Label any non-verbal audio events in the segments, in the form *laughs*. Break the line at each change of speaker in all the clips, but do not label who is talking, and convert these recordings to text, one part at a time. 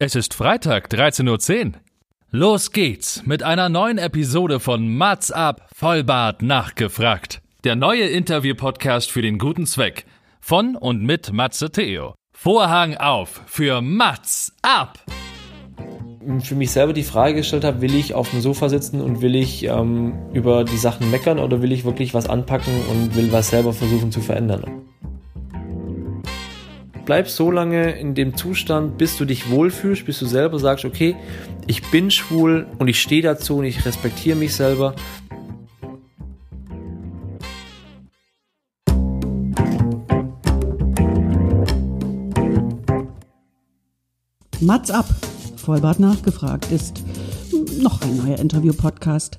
Es ist Freitag, 13.10 Uhr. Los geht's mit einer neuen Episode von Mats ab, Vollbart nachgefragt. Der neue Interview-Podcast für den guten Zweck. Von und mit Matze Theo. Vorhang auf für Mats ab!
für mich selber die Frage gestellt habe, will ich auf dem Sofa sitzen und will ich ähm, über die Sachen meckern oder will ich wirklich was anpacken und will was selber versuchen zu verändern bleib so lange in dem Zustand, bis du dich wohlfühlst, bis du selber sagst, okay, ich bin schwul und ich stehe dazu und ich respektiere mich selber.
Mats ab, Vollbart nachgefragt, ist noch ein neuer Interview-Podcast.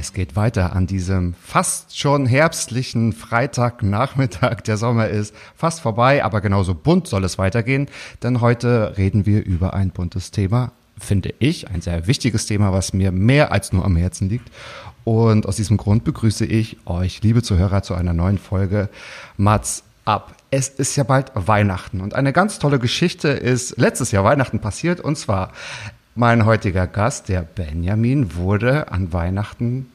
Es geht weiter an diesem fast schon herbstlichen Freitagnachmittag. Der Sommer ist fast vorbei, aber genauso bunt soll es weitergehen, denn heute reden wir über ein buntes Thema, finde ich, ein sehr wichtiges Thema, was mir mehr als nur am Herzen liegt. Und aus diesem Grund begrüße ich euch, liebe Zuhörer, zu einer neuen Folge Mats ab. Es ist ja bald Weihnachten und eine ganz tolle Geschichte ist letztes Jahr Weihnachten passiert und zwar mein heutiger Gast, der Benjamin, wurde an Weihnachten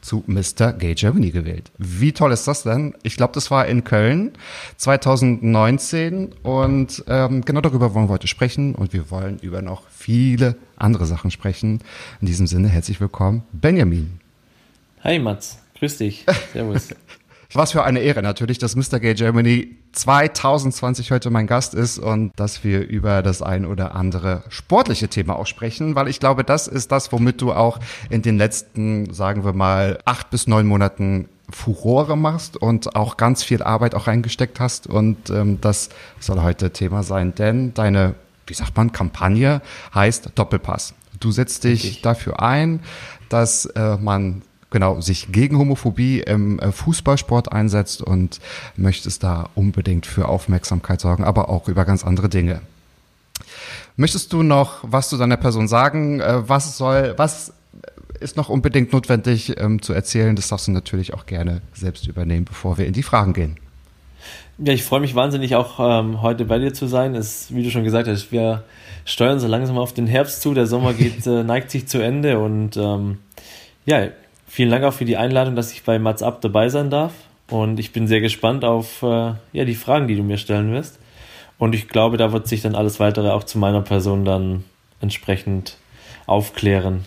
zu Mr. Gay Germany gewählt. Wie toll ist das denn? Ich glaube, das war in Köln 2019 und ähm, genau darüber wollen wir heute sprechen und wir wollen über noch viele andere Sachen sprechen. In diesem Sinne herzlich willkommen, Benjamin.
Hi Mats, grüß dich. Servus. *laughs*
Was für eine Ehre natürlich, dass Mr. Gay Germany 2020 heute mein Gast ist und dass wir über das ein oder andere sportliche Thema auch sprechen, weil ich glaube, das ist das, womit du auch in den letzten, sagen wir mal, acht bis neun Monaten Furore machst und auch ganz viel Arbeit auch reingesteckt hast und ähm, das soll heute Thema sein, denn deine, wie sagt man, Kampagne heißt Doppelpass. Du setzt dich Richtig. dafür ein, dass äh, man genau sich gegen Homophobie im äh, Fußballsport einsetzt und möchtest da unbedingt für Aufmerksamkeit sorgen, aber auch über ganz andere Dinge. Möchtest du noch was zu deiner Person sagen? Äh, was soll, was ist noch unbedingt notwendig ähm, zu erzählen? Das darfst du natürlich auch gerne selbst übernehmen, bevor wir in die Fragen gehen.
Ja, ich freue mich wahnsinnig auch ähm, heute bei dir zu sein. Es, wie du schon gesagt hast, wir steuern so langsam auf den Herbst zu. Der Sommer geht, äh, *laughs* neigt sich zu Ende und ähm, ja, Vielen Dank auch für die Einladung, dass ich bei Mats Up dabei sein darf. Und ich bin sehr gespannt auf äh, ja, die Fragen, die du mir stellen wirst. Und ich glaube, da wird sich dann alles weitere auch zu meiner Person dann entsprechend aufklären.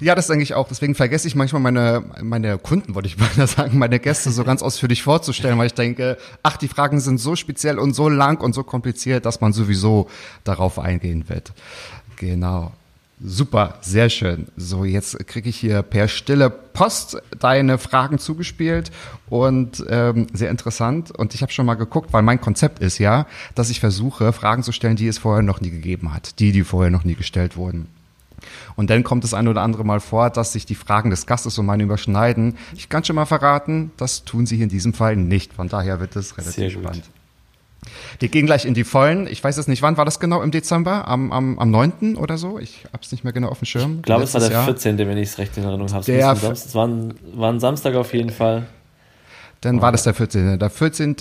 Ja, das denke ich auch. Deswegen vergesse ich manchmal meine, meine Kunden, wollte ich mal *laughs* sagen, meine Gäste so ganz ausführlich vorzustellen, weil ich denke, ach, die Fragen sind so speziell und so lang und so kompliziert, dass man sowieso darauf eingehen wird. Genau. Super, sehr schön. So, jetzt kriege ich hier per stille Post deine Fragen zugespielt und ähm, sehr interessant. Und ich habe schon mal geguckt, weil mein Konzept ist ja, dass ich versuche, Fragen zu stellen, die es vorher noch nie gegeben hat, die, die vorher noch nie gestellt wurden. Und dann kommt es ein oder andere Mal vor, dass sich die Fragen des Gastes und meine überschneiden. Ich kann schon mal verraten, das tun sie in diesem Fall nicht. Von daher wird es relativ spannend. Wir gehen gleich in die Vollen. Ich weiß es nicht, wann war das genau im Dezember? Am, am, am 9. oder so? Ich habe es nicht mehr genau auf dem Schirm.
Ich glaube, es war der Jahr. 14., wenn ich es recht in Erinnerung habe. Es war, ein, war ein Samstag auf jeden Fall.
Dann war das der 14. Der 14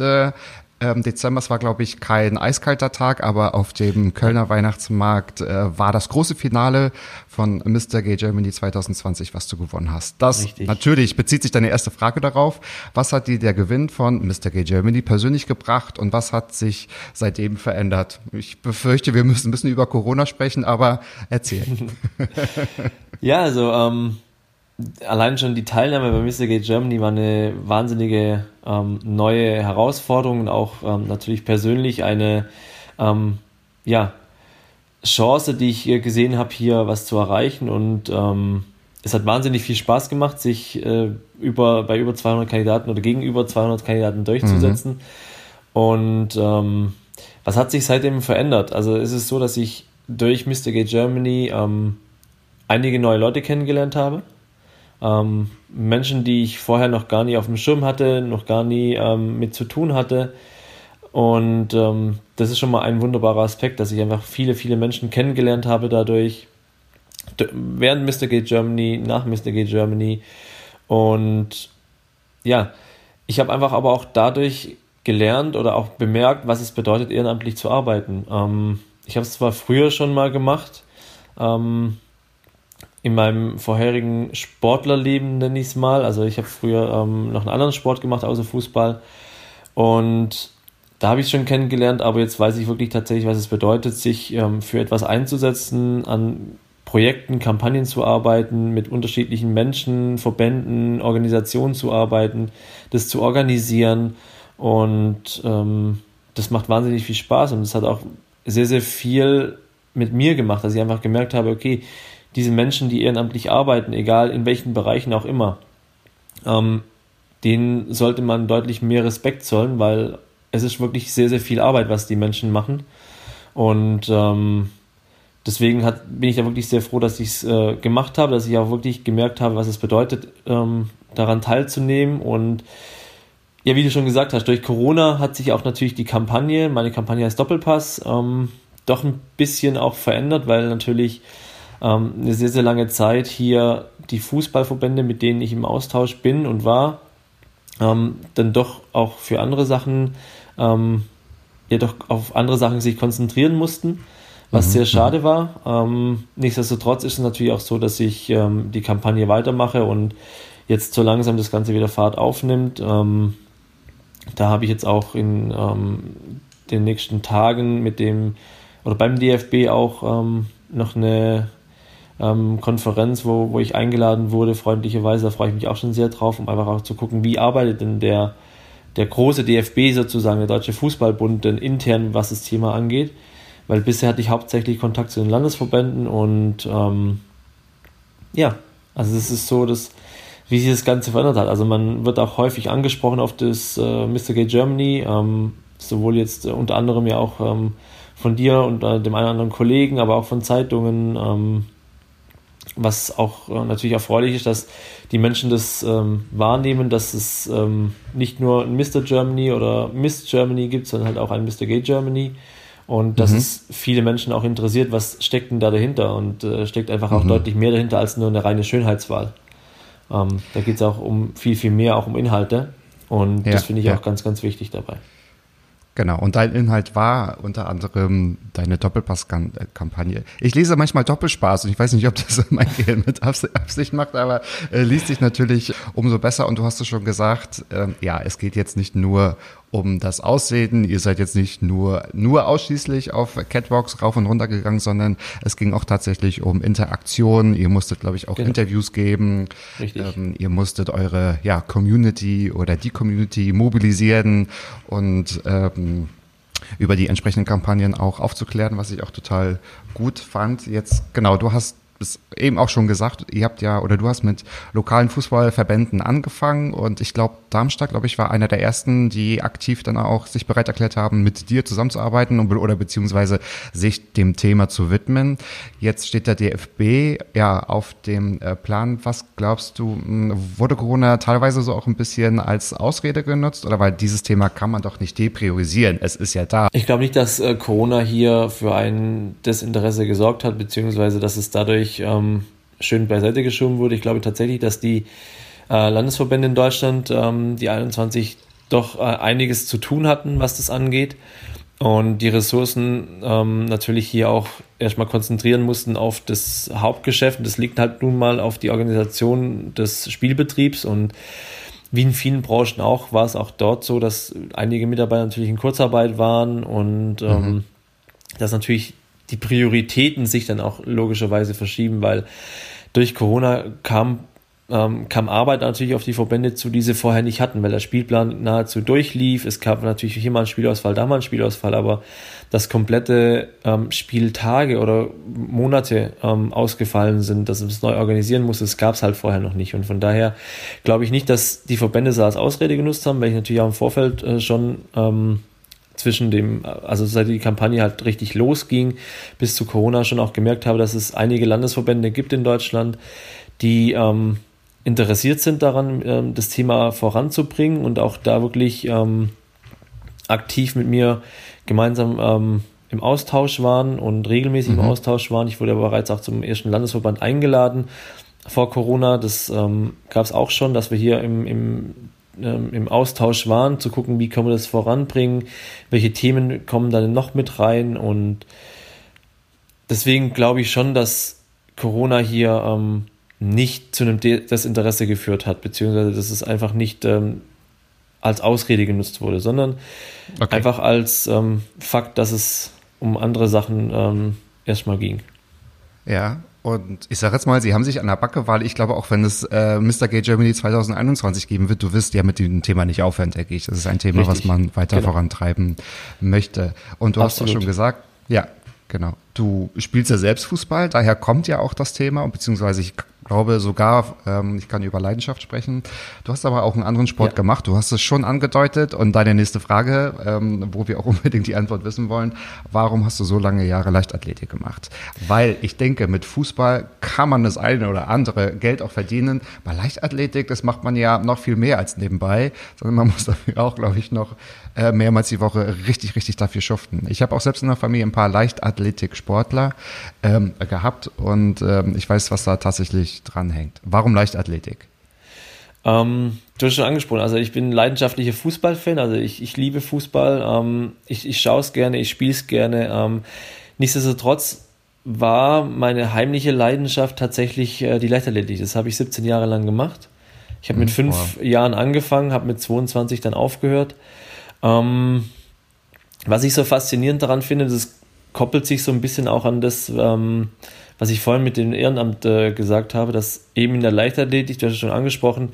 ähm, Dezember, es war glaube ich kein eiskalter Tag, aber auf dem Kölner Weihnachtsmarkt äh, war das große Finale von Mr. Gay Germany 2020, was du gewonnen hast. Das Richtig. natürlich bezieht sich deine erste Frage darauf. Was hat dir der Gewinn von Mr. Gay Germany persönlich gebracht und was hat sich seitdem verändert? Ich befürchte, wir müssen ein bisschen über Corona sprechen, aber erzähl. *laughs*
ja, also ähm, allein schon die Teilnahme bei Mr. Gay Germany war eine wahnsinnige ähm, neue Herausforderung und auch ähm, natürlich persönlich eine ähm, ja, Chance, die ich gesehen habe, hier was zu erreichen. Und ähm, es hat wahnsinnig viel Spaß gemacht, sich äh, über, bei über 200 Kandidaten oder gegenüber 200 Kandidaten durchzusetzen. Mhm. Und ähm, was hat sich seitdem verändert? Also es ist so, dass ich durch Mr. Gay Germany ähm, einige neue Leute kennengelernt habe ähm, Menschen, die ich vorher noch gar nie auf dem Schirm hatte, noch gar nie ähm, mit zu tun hatte. Und ähm, das ist schon mal ein wunderbarer Aspekt, dass ich einfach viele, viele Menschen kennengelernt habe dadurch, während Mr. Gate Germany, nach Mr. Gate Germany. Und ja, ich habe einfach aber auch dadurch gelernt oder auch bemerkt, was es bedeutet, ehrenamtlich zu arbeiten. Ähm, ich habe es zwar früher schon mal gemacht, ähm, in meinem vorherigen Sportlerleben nenne ich es mal. Also ich habe früher ähm, noch einen anderen Sport gemacht, außer Fußball. Und da habe ich es schon kennengelernt, aber jetzt weiß ich wirklich tatsächlich, was es bedeutet, sich ähm, für etwas einzusetzen, an Projekten, Kampagnen zu arbeiten, mit unterschiedlichen Menschen, Verbänden, Organisationen zu arbeiten, das zu organisieren. Und ähm, das macht wahnsinnig viel Spaß und das hat auch sehr, sehr viel mit mir gemacht, dass ich einfach gemerkt habe, okay, diese Menschen, die ehrenamtlich arbeiten, egal in welchen Bereichen auch immer, ähm, denen sollte man deutlich mehr Respekt zollen, weil es ist wirklich sehr, sehr viel Arbeit, was die Menschen machen. Und ähm, deswegen hat, bin ich da wirklich sehr froh, dass ich es äh, gemacht habe, dass ich auch wirklich gemerkt habe, was es bedeutet, ähm, daran teilzunehmen. Und ja, wie du schon gesagt hast, durch Corona hat sich auch natürlich die Kampagne, meine Kampagne heißt Doppelpass, ähm, doch ein bisschen auch verändert, weil natürlich ähm, eine sehr, sehr lange Zeit hier die Fußballverbände, mit denen ich im Austausch bin und war, ähm, dann doch auch für andere Sachen, ähm, ja doch auf andere Sachen sich konzentrieren mussten, was mhm. sehr schade war. Ähm, nichtsdestotrotz ist es natürlich auch so, dass ich ähm, die Kampagne weitermache und jetzt so langsam das Ganze wieder Fahrt aufnimmt. Ähm, da habe ich jetzt auch in den nächsten Tagen mit dem oder beim DFB auch noch eine ähm, Konferenz, wo, wo ich eingeladen wurde, freundlicherweise. Da freue ich mich auch schon sehr drauf, um einfach auch zu gucken, wie arbeitet denn der, der große DFB sozusagen, der Deutsche Fußballbund, denn intern, was das Thema angeht. Weil bisher hatte ich hauptsächlich Kontakt zu den Landesverbänden und ähm, ja, also es ist so, dass wie sich das Ganze verändert hat. Also man wird auch häufig angesprochen auf das äh, Mr. Gay Germany, ähm, sowohl jetzt äh, unter anderem ja auch ähm, von dir und äh, dem einen oder anderen Kollegen, aber auch von Zeitungen, ähm, was auch äh, natürlich erfreulich ist, dass die Menschen das ähm, wahrnehmen, dass es ähm, nicht nur ein Mr. Germany oder Miss Germany gibt, sondern halt auch ein Mr. Gay Germany. Und dass mhm. es viele Menschen auch interessiert, was steckt denn da dahinter? Und äh, steckt einfach auch mhm. deutlich mehr dahinter als nur eine reine Schönheitswahl. Ähm, da geht es auch um viel, viel mehr, auch um Inhalte. Und ja, das finde ich ja. auch ganz, ganz wichtig dabei.
Genau, und dein Inhalt war unter anderem deine Doppelpass-Kampagne. Ich lese manchmal Doppelspaß und ich weiß nicht, ob das mein Gehirn mit Absicht macht, aber äh, liest sich natürlich umso besser. Und du hast es schon gesagt, äh, ja, es geht jetzt nicht nur um das Aussehen. Ihr seid jetzt nicht nur, nur ausschließlich auf Catwalks rauf und runter gegangen, sondern es ging auch tatsächlich um Interaktion. Ihr musstet, glaube ich, auch genau. Interviews geben. Richtig. Ähm, ihr musstet eure ja, Community oder die Community mobilisieren und ähm, über die entsprechenden Kampagnen auch aufzuklären, was ich auch total gut fand. Jetzt, genau, du hast es eben auch schon gesagt, ihr habt ja oder du hast mit lokalen Fußballverbänden angefangen und ich glaube, Darmstadt, glaube ich, war einer der ersten, die aktiv dann auch sich bereit erklärt haben, mit dir zusammenzuarbeiten oder beziehungsweise sich dem Thema zu widmen. Jetzt steht der DFB ja auf dem äh, Plan. Was glaubst du, wurde Corona teilweise so auch ein bisschen als Ausrede genutzt oder weil dieses Thema kann man doch nicht depriorisieren? Es ist ja da.
Ich glaube nicht, dass äh, Corona hier für ein Desinteresse gesorgt hat, beziehungsweise dass es dadurch ähm, schön beiseite geschoben wurde. Ich glaube tatsächlich, dass die äh, Landesverbände in Deutschland, ähm, die 21, doch äh, einiges zu tun hatten, was das angeht. Und die Ressourcen ähm, natürlich hier auch erstmal konzentrieren mussten auf das Hauptgeschäft. Das liegt halt nun mal auf die Organisation des Spielbetriebs und wie in vielen Branchen auch, war es auch dort so, dass einige Mitarbeiter natürlich in Kurzarbeit waren und ähm, mhm. dass natürlich die Prioritäten sich dann auch logischerweise verschieben, weil durch Corona kam, ähm, kam Arbeit natürlich auf die Verbände zu, die sie vorher nicht hatten, weil der Spielplan nahezu durchlief. Es gab natürlich hier mal einen Spielausfall, da mal einen Spielausfall, aber dass komplette ähm, Spieltage oder Monate ähm, ausgefallen sind, dass es neu organisieren muss, das gab es halt vorher noch nicht. Und von daher glaube ich nicht, dass die Verbände es als Ausrede genutzt haben, weil ich natürlich auch im Vorfeld äh, schon ähm, zwischen dem, also seit die Kampagne halt richtig losging, bis zu Corona schon auch gemerkt habe, dass es einige Landesverbände gibt in Deutschland, die ähm, interessiert sind daran, ähm, das Thema voranzubringen und auch da wirklich ähm, aktiv mit mir gemeinsam ähm, im Austausch waren und regelmäßig mhm. im Austausch waren. Ich wurde aber bereits auch zum ersten Landesverband eingeladen vor Corona. Das gab es auch schon, dass wir hier im, im, im Austausch waren, zu gucken, wie können wir das voranbringen, welche Themen kommen da noch mit rein. Und deswegen glaube ich schon, dass Corona hier ähm, nicht zu einem De Desinteresse geführt hat, beziehungsweise dass es einfach nicht ähm, als Ausrede genutzt wurde, sondern okay. einfach als ähm, Fakt, dass es um andere Sachen ähm, erstmal ging.
Ja, und ich sage jetzt mal, Sie haben sich an der Backe, weil ich glaube, auch wenn es äh, Mr. Gay Germany 2021 geben wird, du wirst ja mit dem Thema nicht aufhören, denke ich. Das ist ein Thema, Richtig. was man weiter genau. vorantreiben möchte. Und du Absolut. hast auch schon gesagt, ja, genau. Du spielst ja selbst Fußball, daher kommt ja auch das Thema, beziehungsweise ich glaube sogar, ähm, ich kann über Leidenschaft sprechen. Du hast aber auch einen anderen Sport ja. gemacht. Du hast es schon angedeutet. Und deine nächste Frage, ähm, wo wir auch *laughs* unbedingt die Antwort wissen wollen, warum hast du so lange Jahre Leichtathletik gemacht? Weil ich denke, mit Fußball kann man das eine oder andere Geld auch verdienen. Bei Leichtathletik, das macht man ja noch viel mehr als nebenbei, sondern man muss *laughs* dafür auch, glaube ich, noch äh, mehrmals die Woche richtig, richtig dafür schuften. Ich habe auch selbst in der Familie ein paar Leichtathletik-Sportler ähm, gehabt und ähm, ich weiß, was da tatsächlich dranhängt. Warum Leichtathletik?
Ähm, du hast schon angesprochen, also ich bin leidenschaftlicher Fußballfan, also ich, ich liebe Fußball, ähm, ich, ich schaue es gerne, ich spiele es gerne. Ähm, nichtsdestotrotz war meine heimliche Leidenschaft tatsächlich äh, die Leichtathletik. Das habe ich 17 Jahre lang gemacht. Ich habe mit hm, fünf wow. Jahren angefangen, habe mit 22 dann aufgehört. Ähm, was ich so faszinierend daran finde, das koppelt sich so ein bisschen auch an das, ähm, was ich vorhin mit dem Ehrenamt äh, gesagt habe, dass eben in der Leichtathletik, du hast es schon angesprochen,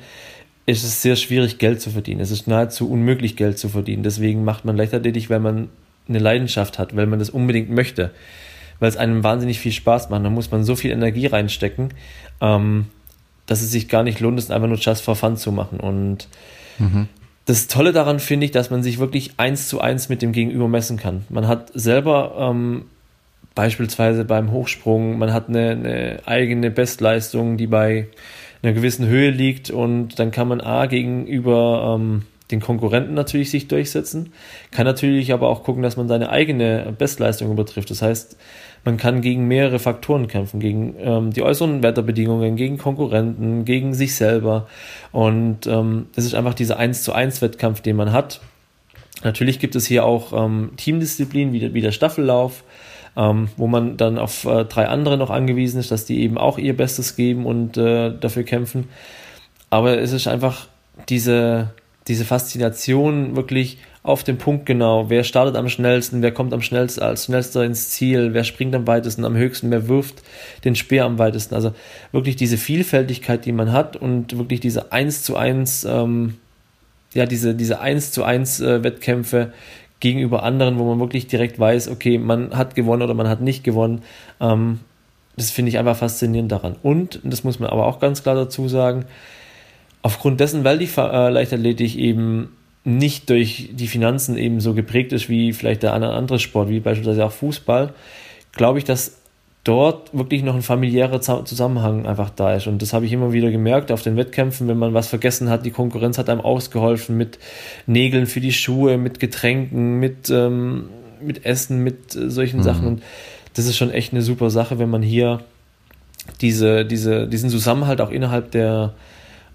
ist es sehr schwierig, Geld zu verdienen. Es ist nahezu unmöglich, Geld zu verdienen. Deswegen macht man Leichtathletik, weil man eine Leidenschaft hat, weil man das unbedingt möchte, weil es einem wahnsinnig viel Spaß macht. Da muss man so viel Energie reinstecken, ähm, dass es sich gar nicht lohnt, es einfach nur just for fun zu machen. Und mhm. Das Tolle daran finde ich, dass man sich wirklich eins zu eins mit dem Gegenüber messen kann. Man hat selber ähm, beispielsweise beim Hochsprung, man hat eine, eine eigene Bestleistung, die bei einer gewissen Höhe liegt und dann kann man A gegenüber ähm, den Konkurrenten natürlich sich durchsetzen, kann natürlich aber auch gucken, dass man seine eigene Bestleistung übertrifft. Das heißt, man kann gegen mehrere Faktoren kämpfen, gegen ähm, die äußeren Wetterbedingungen, gegen Konkurrenten, gegen sich selber. Und ähm, das ist einfach dieser 1 zu 1 Wettkampf, den man hat. Natürlich gibt es hier auch ähm, Teamdisziplinen wie, wie der Staffellauf, ähm, wo man dann auf äh, drei andere noch angewiesen ist, dass die eben auch ihr Bestes geben und äh, dafür kämpfen. Aber es ist einfach diese, diese Faszination wirklich auf den Punkt genau, wer startet am schnellsten, wer kommt am schnellsten als schnellster ins Ziel, wer springt am weitesten, am höchsten, wer wirft den Speer am weitesten. Also wirklich diese Vielfältigkeit, die man hat und wirklich diese 1 zu 1, ähm, ja, diese, diese 1 zu 1 äh, Wettkämpfe, gegenüber anderen, wo man wirklich direkt weiß, okay, man hat gewonnen oder man hat nicht gewonnen. Ähm, das finde ich einfach faszinierend daran. Und, das muss man aber auch ganz klar dazu sagen, aufgrund dessen, weil die äh, Leichtathletik eben nicht durch die Finanzen eben so geprägt ist wie vielleicht der andere Sport, wie beispielsweise auch Fußball, glaube ich, dass dort wirklich noch ein familiärer Zusammenhang einfach da ist. Und das habe ich immer wieder gemerkt auf den Wettkämpfen, wenn man was vergessen hat, die Konkurrenz hat einem ausgeholfen mit Nägeln für die Schuhe, mit Getränken, mit, ähm, mit Essen, mit äh, solchen mhm. Sachen. Und das ist schon echt eine super Sache, wenn man hier diese, diese, diesen Zusammenhalt auch innerhalb der,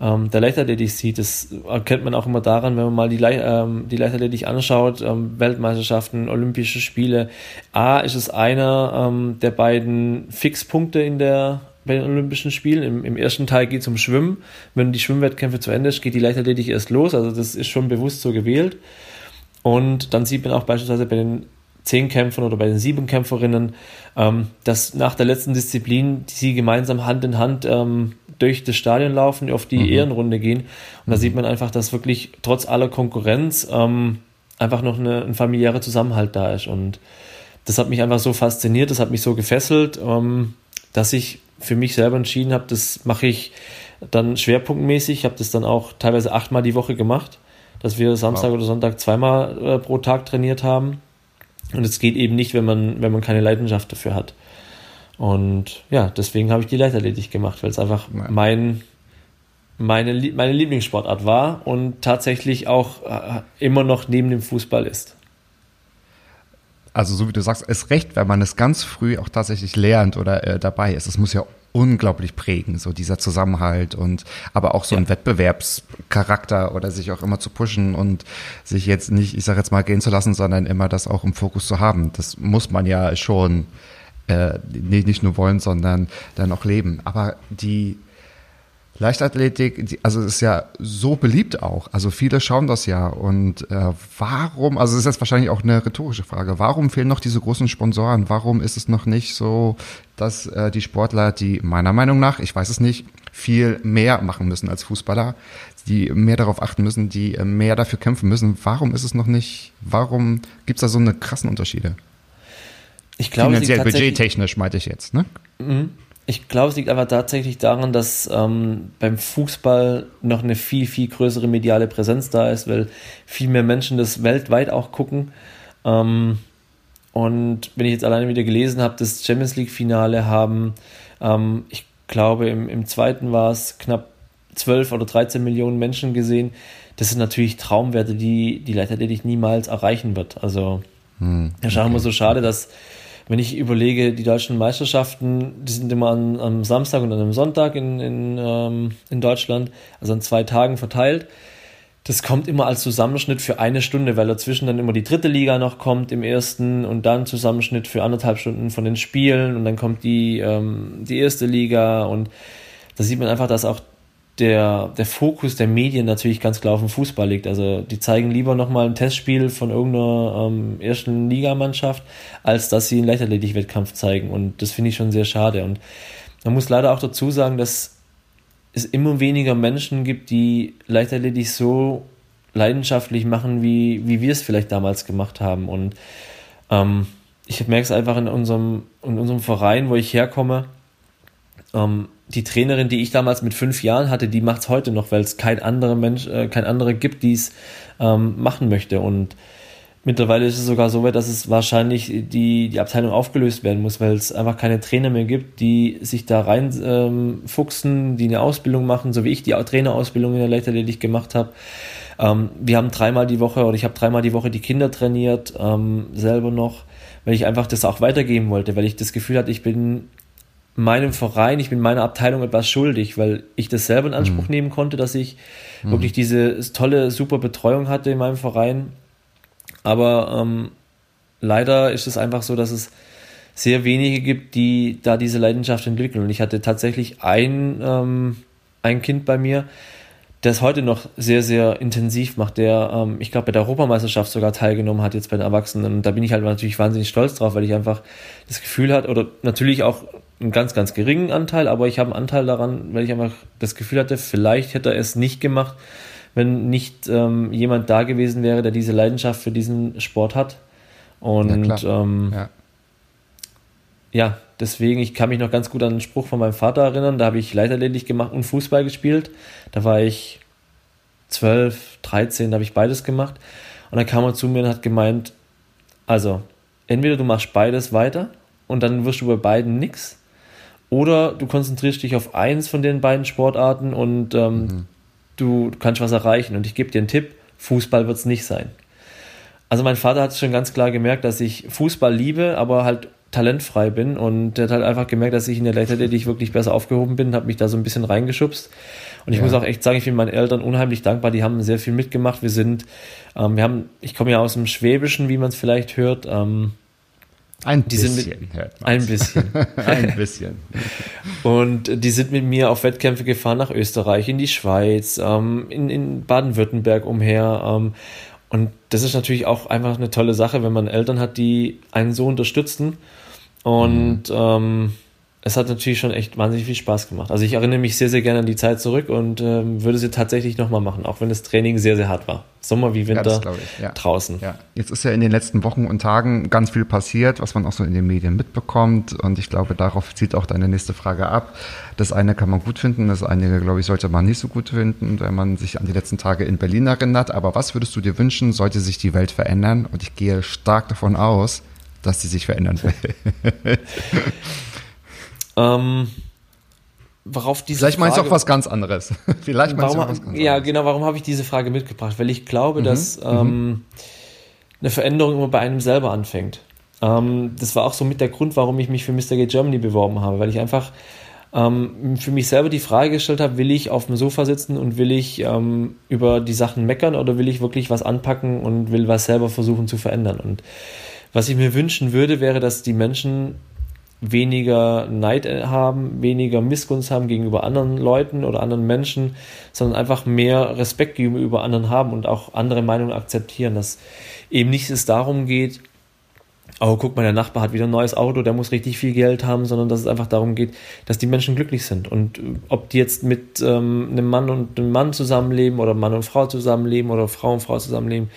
ähm, der Leichtathletik sieht. Das erkennt man auch immer daran, wenn man mal die, Le ähm, die Leichtathletik anschaut, ähm, Weltmeisterschaften, Olympische Spiele. A ist es einer ähm, der beiden Fixpunkte in der bei den Olympischen Spielen. Im, im ersten Teil geht es um Schwimmen. Wenn die Schwimmwettkämpfe zu Ende ist, geht die Leichtathletik erst los. Also das ist schon bewusst so gewählt. Und dann sieht man auch beispielsweise bei den Zehnkämpfern oder bei den Siebenkämpferinnen, ähm, dass nach der letzten Disziplin sie gemeinsam Hand in Hand ähm, durch das Stadion laufen, auf die mhm. Ehrenrunde gehen. Und da mhm. sieht man einfach, dass wirklich trotz aller Konkurrenz ähm, einfach noch eine, ein familiärer Zusammenhalt da ist. Und das hat mich einfach so fasziniert, das hat mich so gefesselt, ähm, dass ich für mich selber entschieden habe, das mache ich dann schwerpunktmäßig. Ich habe das dann auch teilweise achtmal die Woche gemacht, dass wir Samstag wow. oder Sonntag zweimal äh, pro Tag trainiert haben. Und es geht eben nicht, wenn man, wenn man keine Leidenschaft dafür hat. Und ja, deswegen habe ich die Leichtathletik gemacht, weil es einfach ja. mein, meine, meine Lieblingssportart war und tatsächlich auch äh, immer noch neben dem Fußball ist.
Also so wie du sagst, ist recht, wenn man es ganz früh auch tatsächlich lernt oder äh, dabei ist. Es muss ja unglaublich prägen, so dieser Zusammenhalt und aber auch so ja. ein Wettbewerbscharakter oder sich auch immer zu pushen und sich jetzt nicht, ich sage jetzt mal, gehen zu lassen, sondern immer das auch im Fokus zu haben. Das muss man ja schon äh, nicht nur wollen, sondern dann auch leben. Aber die Leichtathletik, also ist ja so beliebt auch. Also viele schauen das ja. Und äh, warum, also ist jetzt wahrscheinlich auch eine rhetorische Frage, warum fehlen noch diese großen Sponsoren? Warum ist es noch nicht so, dass äh, die Sportler, die meiner Meinung nach, ich weiß es nicht, viel mehr machen müssen als Fußballer, die mehr darauf achten müssen, die äh, mehr dafür kämpfen müssen. Warum ist es noch nicht, warum gibt es da so eine krassen Unterschiede?
Ich glaube,
Finanziell, budgettechnisch meinte ich jetzt, ne?
Mhm. Ich glaube, es liegt einfach tatsächlich daran, dass ähm, beim Fußball noch eine viel, viel größere mediale Präsenz da ist, weil viel mehr Menschen das weltweit auch gucken. Ähm, und wenn ich jetzt alleine wieder gelesen habe, das Champions League-Finale haben, ähm, ich glaube, im, im zweiten war es knapp 12 oder 13 Millionen Menschen gesehen. Das sind natürlich Traumwerte, die die Leichtathletik niemals erreichen wird. Also, hm, okay. ja, immer so schade, dass wenn ich überlege, die deutschen Meisterschaften, die sind immer an, am Samstag und an einem Sonntag in, in, ähm, in Deutschland, also an zwei Tagen verteilt. Das kommt immer als Zusammenschnitt für eine Stunde, weil dazwischen dann immer die dritte Liga noch kommt im ersten und dann Zusammenschnitt für anderthalb Stunden von den Spielen und dann kommt die, ähm, die erste Liga und da sieht man einfach, dass auch der, der Fokus der Medien natürlich ganz klar auf dem Fußball liegt. Also die zeigen lieber nochmal ein Testspiel von irgendeiner ähm, ersten Ligamannschaft, als dass sie einen Leichtathletik-Wettkampf zeigen. Und das finde ich schon sehr schade. Und man muss leider auch dazu sagen, dass es immer weniger Menschen gibt, die Leichtathletik so leidenschaftlich machen, wie, wie wir es vielleicht damals gemacht haben. Und ähm, ich merke es einfach in unserem, in unserem Verein, wo ich herkomme. Ähm, die Trainerin, die ich damals mit fünf Jahren hatte, die macht es heute noch, weil es kein anderer Mensch, äh, kein anderer gibt, die es ähm, machen möchte. Und mittlerweile ist es sogar so weit, dass es wahrscheinlich die, die Abteilung aufgelöst werden muss, weil es einfach keine Trainer mehr gibt, die sich da rein ähm, die eine Ausbildung machen, so wie ich die Trainerausbildung in der Leichtathletik gemacht habe. Ähm, wir haben dreimal die Woche oder ich habe dreimal die Woche die Kinder trainiert, ähm, selber noch, weil ich einfach das auch weitergeben wollte, weil ich das Gefühl hatte, ich bin meinem Verein, ich bin meiner Abteilung etwas schuldig, weil ich das selber in Anspruch mhm. nehmen konnte, dass ich mhm. wirklich diese tolle, super Betreuung hatte in meinem Verein. Aber ähm, leider ist es einfach so, dass es sehr wenige gibt, die da diese Leidenschaft entwickeln. Und ich hatte tatsächlich ein, ähm, ein Kind bei mir, es heute noch sehr, sehr intensiv macht, der, ähm, ich glaube, bei der Europameisterschaft sogar teilgenommen hat, jetzt bei den Erwachsenen. Und da bin ich halt natürlich wahnsinnig stolz drauf, weil ich einfach das Gefühl hat, oder natürlich auch einen ganz, ganz geringen Anteil, aber ich habe einen Anteil daran, weil ich einfach das Gefühl hatte, vielleicht hätte er es nicht gemacht, wenn nicht ähm, jemand da gewesen wäre, der diese Leidenschaft für diesen Sport hat. Und ja, ähm, ja. ja, deswegen, ich kann mich noch ganz gut an einen Spruch von meinem Vater erinnern. Da habe ich Leichtathletik gemacht und Fußball gespielt. Da war ich 12, 13, da habe ich beides gemacht. Und dann kam er zu mir und hat gemeint, also, entweder du machst beides weiter und dann wirst du bei beiden nichts oder du konzentrierst dich auf eins von den beiden Sportarten und ähm, mhm. du kannst was erreichen. Und ich gebe dir einen Tipp, Fußball wird es nicht sein. Also mein Vater hat schon ganz klar gemerkt, dass ich Fußball liebe, aber halt talentfrei bin und der hat halt einfach gemerkt, dass ich in der Leichtathletik wirklich besser aufgehoben bin, hat mich da so ein bisschen reingeschubst und ich ja. muss auch echt sagen, ich bin meinen Eltern unheimlich dankbar, die haben sehr viel mitgemacht, wir sind, ähm, wir haben, ich komme ja aus dem Schwäbischen, wie man es vielleicht hört, ähm,
ein bisschen, mit.
Ein bisschen.
ein bisschen.
Und die sind mit mir auf Wettkämpfe gefahren nach Österreich, in die Schweiz, ähm, in, in Baden-Württemberg umher. Ähm, und das ist natürlich auch einfach eine tolle Sache, wenn man Eltern hat, die einen so unterstützen. Und mhm. ähm, es hat natürlich schon echt wahnsinnig viel Spaß gemacht. Also ich erinnere mich sehr, sehr gerne an die Zeit zurück und ähm, würde sie tatsächlich nochmal machen, auch wenn das Training sehr, sehr hart war. Sommer wie Winter ja, ja. draußen.
Ja. Jetzt ist ja in den letzten Wochen und Tagen ganz viel passiert, was man auch so in den Medien mitbekommt. Und ich glaube, darauf zieht auch deine nächste Frage ab. Das eine kann man gut finden, das eine, glaube ich, sollte man nicht so gut finden, wenn man sich an die letzten Tage in Berlin erinnert. Aber was würdest du dir wünschen, sollte sich die Welt verändern? Und ich gehe stark davon aus, dass sie sich verändern will. *laughs*
Ähm, worauf diese
Vielleicht meinst du auch was ganz anderes. *laughs* Vielleicht
meinst warum, du auch was ganz anderes. Ja, genau, warum habe ich diese Frage mitgebracht? Weil ich glaube, mhm. dass mhm. ähm, eine Veränderung immer bei einem selber anfängt. Ähm, das war auch so mit der Grund, warum ich mich für Mr. Gay Germany beworben habe, weil ich einfach ähm, für mich selber die Frage gestellt habe, will ich auf dem Sofa sitzen und will ich ähm, über die Sachen meckern oder will ich wirklich was anpacken und will was selber versuchen zu verändern? Und was ich mir wünschen würde, wäre, dass die Menschen weniger Neid haben, weniger Missgunst haben gegenüber anderen Leuten oder anderen Menschen, sondern einfach mehr Respekt gegenüber anderen haben und auch andere Meinungen akzeptieren, dass eben nicht es darum geht, oh, guck mal, der Nachbar hat wieder ein neues Auto, der muss richtig viel Geld haben, sondern dass es einfach darum geht, dass die Menschen glücklich sind. Und äh, ob die jetzt mit ähm, einem Mann und einem Mann zusammenleben oder Mann und Frau zusammenleben oder Frau und Frau zusammenleben,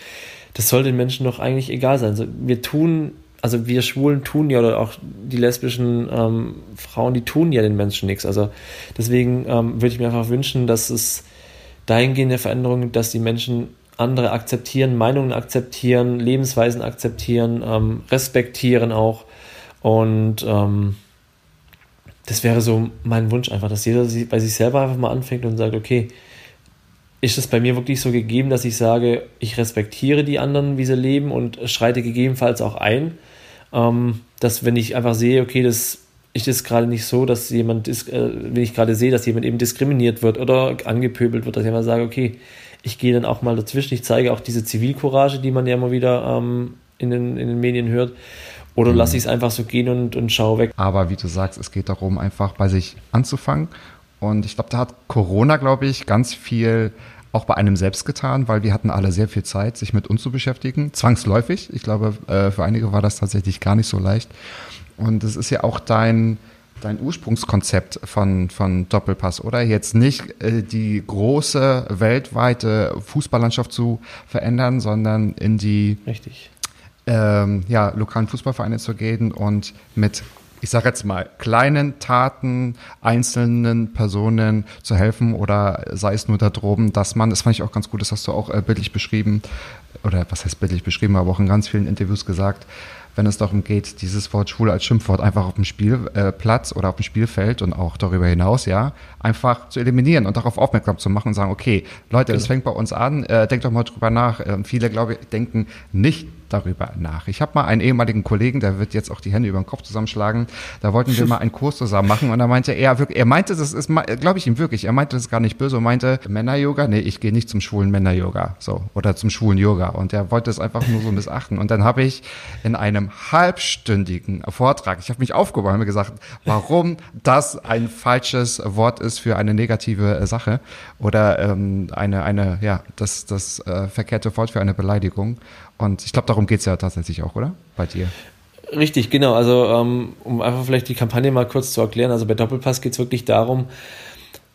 das soll den Menschen doch eigentlich egal sein. Also wir tun, also wir Schwulen tun ja oder auch die lesbischen ähm, Frauen, die tun ja den Menschen nichts. Also deswegen ähm, würde ich mir einfach wünschen, dass es dahingehende Veränderungen, dass die Menschen andere akzeptieren, Meinungen akzeptieren, Lebensweisen akzeptieren, ähm, respektieren auch. Und ähm, das wäre so mein Wunsch einfach, dass jeder bei sich selber einfach mal anfängt und sagt, okay, ist es bei mir wirklich so gegeben, dass ich sage, ich respektiere die anderen, wie sie leben und schreite gegebenenfalls auch ein, ähm, dass wenn ich einfach sehe, okay, das ist es gerade nicht so, dass jemand, äh, wenn ich gerade sehe, dass jemand eben diskriminiert wird oder angepöbelt wird, dass ich immer sage, okay, ich gehe dann auch mal dazwischen. Ich zeige auch diese Zivilcourage, die man ja immer wieder ähm, in, den, in den Medien hört. Oder mhm. lasse ich es einfach so gehen und, und schaue weg.
Aber wie du sagst, es geht darum, einfach bei sich anzufangen. Und ich glaube, da hat Corona, glaube ich, ganz viel auch bei einem selbst getan, weil wir hatten alle sehr viel Zeit, sich mit uns zu beschäftigen. Zwangsläufig. Ich glaube, äh, für einige war das tatsächlich gar nicht so leicht. Und es ist ja auch dein, dein Ursprungskonzept von, von Doppelpass, oder? Jetzt nicht äh, die große weltweite Fußballlandschaft zu verändern, sondern in die
Richtig.
Ähm, ja, lokalen Fußballvereine zu gehen und mit ich sage jetzt mal, kleinen Taten einzelnen Personen zu helfen oder sei es nur da droben, dass man, das fand ich auch ganz gut, das hast du auch äh, bildlich beschrieben, oder was heißt bildlich beschrieben, aber auch in ganz vielen Interviews gesagt, wenn es darum geht, dieses Wort schwul als Schimpfwort einfach auf dem Spielplatz äh, oder auf dem Spielfeld und auch darüber hinaus, ja, einfach zu eliminieren und darauf aufmerksam zu machen und sagen, okay, Leute, es genau. fängt bei uns an, äh, denkt doch mal drüber nach. Äh, viele, glaube ich, denken nicht darüber nach. Ich habe mal einen ehemaligen Kollegen, der wird jetzt auch die Hände über den Kopf zusammenschlagen. Da wollten wir *laughs* mal einen Kurs zusammen machen und da meinte er wirklich, er meinte, das ist, glaube ich ihm wirklich, er meinte das gar nicht böse und meinte, Männer-Yoga, nee, ich gehe nicht zum schwulen Männer-Yoga, so, oder zum schwulen Yoga und er wollte es einfach nur so missachten und dann habe ich in einem halbstündigen Vortrag, ich habe mich aufgebaut und gesagt, warum das ein falsches Wort ist für eine negative Sache oder ähm, eine, eine, ja, das, das äh, verkehrte Wort für eine Beleidigung und ich glaube, darum geht es ja tatsächlich auch, oder? Bei dir.
Richtig, genau. Also ähm, um einfach vielleicht die Kampagne mal kurz zu erklären. Also bei Doppelpass geht es wirklich darum,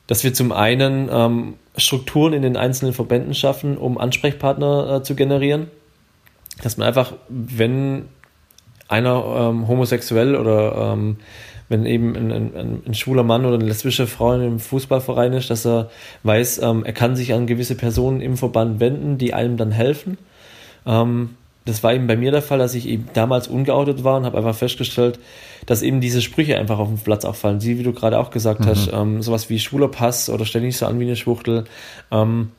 dass wir zum einen ähm, Strukturen in den einzelnen Verbänden schaffen, um Ansprechpartner äh, zu generieren. Dass man einfach, wenn einer ähm, homosexuell oder ähm, wenn eben ein, ein, ein, schwuler Mann oder eine lesbische Frau in einem Fußballverein ist, dass er weiß, ähm, er kann sich an gewisse Personen im Verband wenden, die einem dann helfen. Ähm, das war eben bei mir der Fall, dass ich eben damals ungeoutet war und habe einfach festgestellt, dass eben diese Sprüche einfach auf dem Platz auffallen. Sie, wie du gerade auch gesagt mhm. hast, ähm, sowas wie schwuler Pass oder stell dich so an wie eine Schwuchtel. Ähm,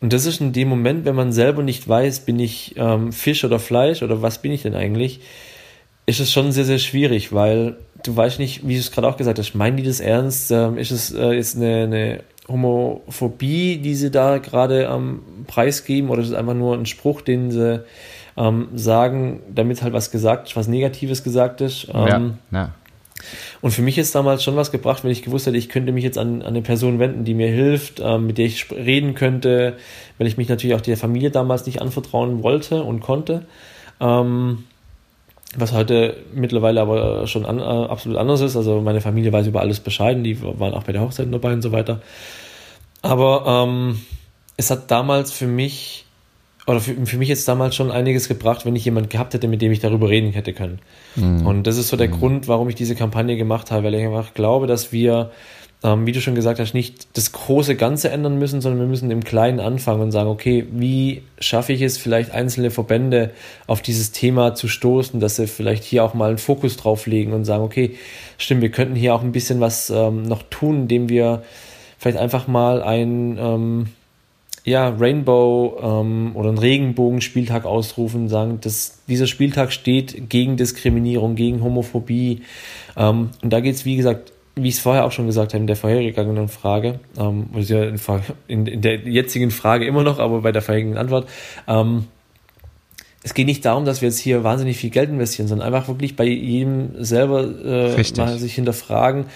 und das ist in dem Moment, wenn man selber nicht weiß, bin ich ähm, Fisch oder Fleisch oder was bin ich denn eigentlich, ist es schon sehr, sehr schwierig, weil du weißt nicht, wie du es gerade auch gesagt hast, meinen die das ernst? Ähm, ist es äh, jetzt eine, eine Homophobie, die sie da gerade am ähm, Preis geben, oder ist es einfach nur ein Spruch, den sie ähm, sagen, damit halt was gesagt, was Negatives gesagt ist. Ähm, ja, ja. Und für mich ist damals schon was gebracht, wenn ich gewusst hätte, ich könnte mich jetzt an, an eine Person wenden, die mir hilft, ähm, mit der ich reden könnte, weil ich mich natürlich auch der Familie damals nicht anvertrauen wollte und konnte. Ähm, was heute mittlerweile aber schon an, äh, absolut anders ist. Also meine Familie weiß über alles Bescheid, die waren auch bei der Hochzeit dabei und so weiter. Aber ähm, es hat damals für mich, oder für, für mich jetzt damals schon einiges gebracht, wenn ich jemanden gehabt hätte, mit dem ich darüber reden hätte können. Mhm. Und das ist so der mhm. Grund, warum ich diese Kampagne gemacht habe, weil ich einfach glaube, dass wir ähm, wie du schon gesagt hast, nicht das große Ganze ändern müssen, sondern wir müssen im Kleinen anfangen und sagen, okay, wie schaffe ich es, vielleicht einzelne Verbände auf dieses Thema zu stoßen, dass sie vielleicht hier auch mal einen Fokus drauf legen und sagen, okay, stimmt, wir könnten hier auch ein bisschen was ähm, noch tun, indem wir vielleicht einfach mal ein ähm, ja, Rainbow ähm, oder einen Regenbogenspieltag ausrufen, sagen, dass dieser Spieltag steht gegen Diskriminierung, gegen Homophobie. Ähm, und da geht es, wie gesagt, wie ich es vorher auch schon gesagt habe, in der vorhergegangenen Frage, ähm, in, in, der jetzigen Frage immer noch, aber bei der vorherigen Antwort, ähm, es geht nicht darum, dass wir jetzt hier wahnsinnig viel Geld investieren, sondern einfach wirklich bei jedem selber äh, mal sich hinterfragen,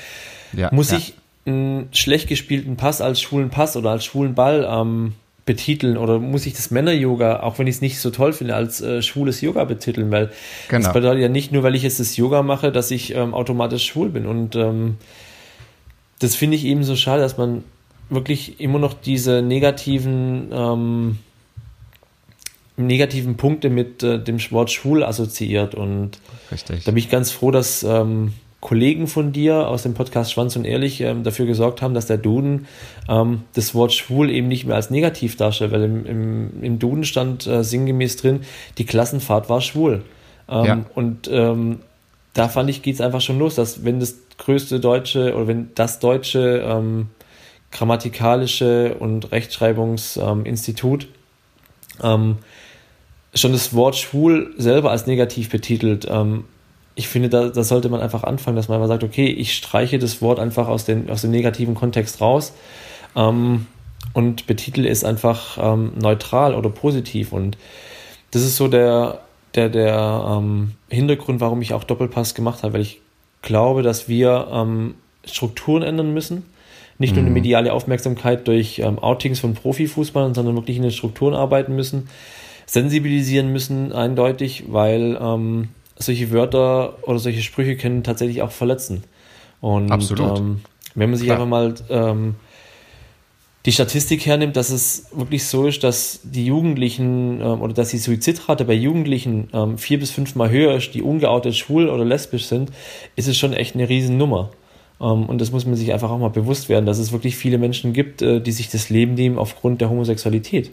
ja, muss ja. ich einen schlecht gespielten Pass als schwulen Pass oder als schwulen Ball ähm, betiteln oder muss ich das Männer-Yoga, auch wenn ich es nicht so toll finde, als äh, schwules Yoga betiteln, weil genau. das bedeutet ja nicht nur, weil ich jetzt das Yoga mache, dass ich ähm, automatisch schwul bin und ähm, das finde ich eben so schade, dass man wirklich immer noch diese negativen ähm, negativen Punkte mit äh, dem Wort schwul assoziiert und Richtig. da bin ich ganz froh, dass ähm, Kollegen von dir aus dem Podcast Schwanz und Ehrlich ähm, dafür gesorgt haben, dass der Duden ähm, das Wort schwul eben nicht mehr als negativ darstellt, weil im, im, im Duden stand äh, sinngemäß drin, die Klassenfahrt war schwul. Ähm, ja. Und ähm, da fand ich, geht es einfach schon los, dass wenn das größte deutsche oder wenn das deutsche ähm, grammatikalische und Rechtschreibungsinstitut ähm, schon das Wort schwul selber als negativ betitelt, ähm, ich finde, da, da sollte man einfach anfangen, dass man einfach sagt, okay, ich streiche das Wort einfach aus, den, aus dem negativen Kontext raus ähm, und betitel es einfach ähm, neutral oder positiv. Und das ist so der, der, der ähm, Hintergrund, warum ich auch Doppelpass gemacht habe, weil ich glaube, dass wir ähm, Strukturen ändern müssen. Nicht nur eine mhm. mediale Aufmerksamkeit durch ähm, Outings von Profifußballern, sondern wirklich in den Strukturen arbeiten müssen, sensibilisieren müssen, eindeutig, weil ähm, solche Wörter oder solche Sprüche können tatsächlich auch verletzen. Und Absolut. Ähm, wenn man sich Klar. einfach mal ähm, die Statistik hernimmt, dass es wirklich so ist, dass die Jugendlichen ähm, oder dass die Suizidrate bei Jugendlichen ähm, vier bis fünfmal höher ist, die ungeoutet schwul oder lesbisch sind, ist es schon echt eine Riesennummer. Ähm, und das muss man sich einfach auch mal bewusst werden, dass es wirklich viele Menschen gibt, äh, die sich das Leben nehmen aufgrund der Homosexualität.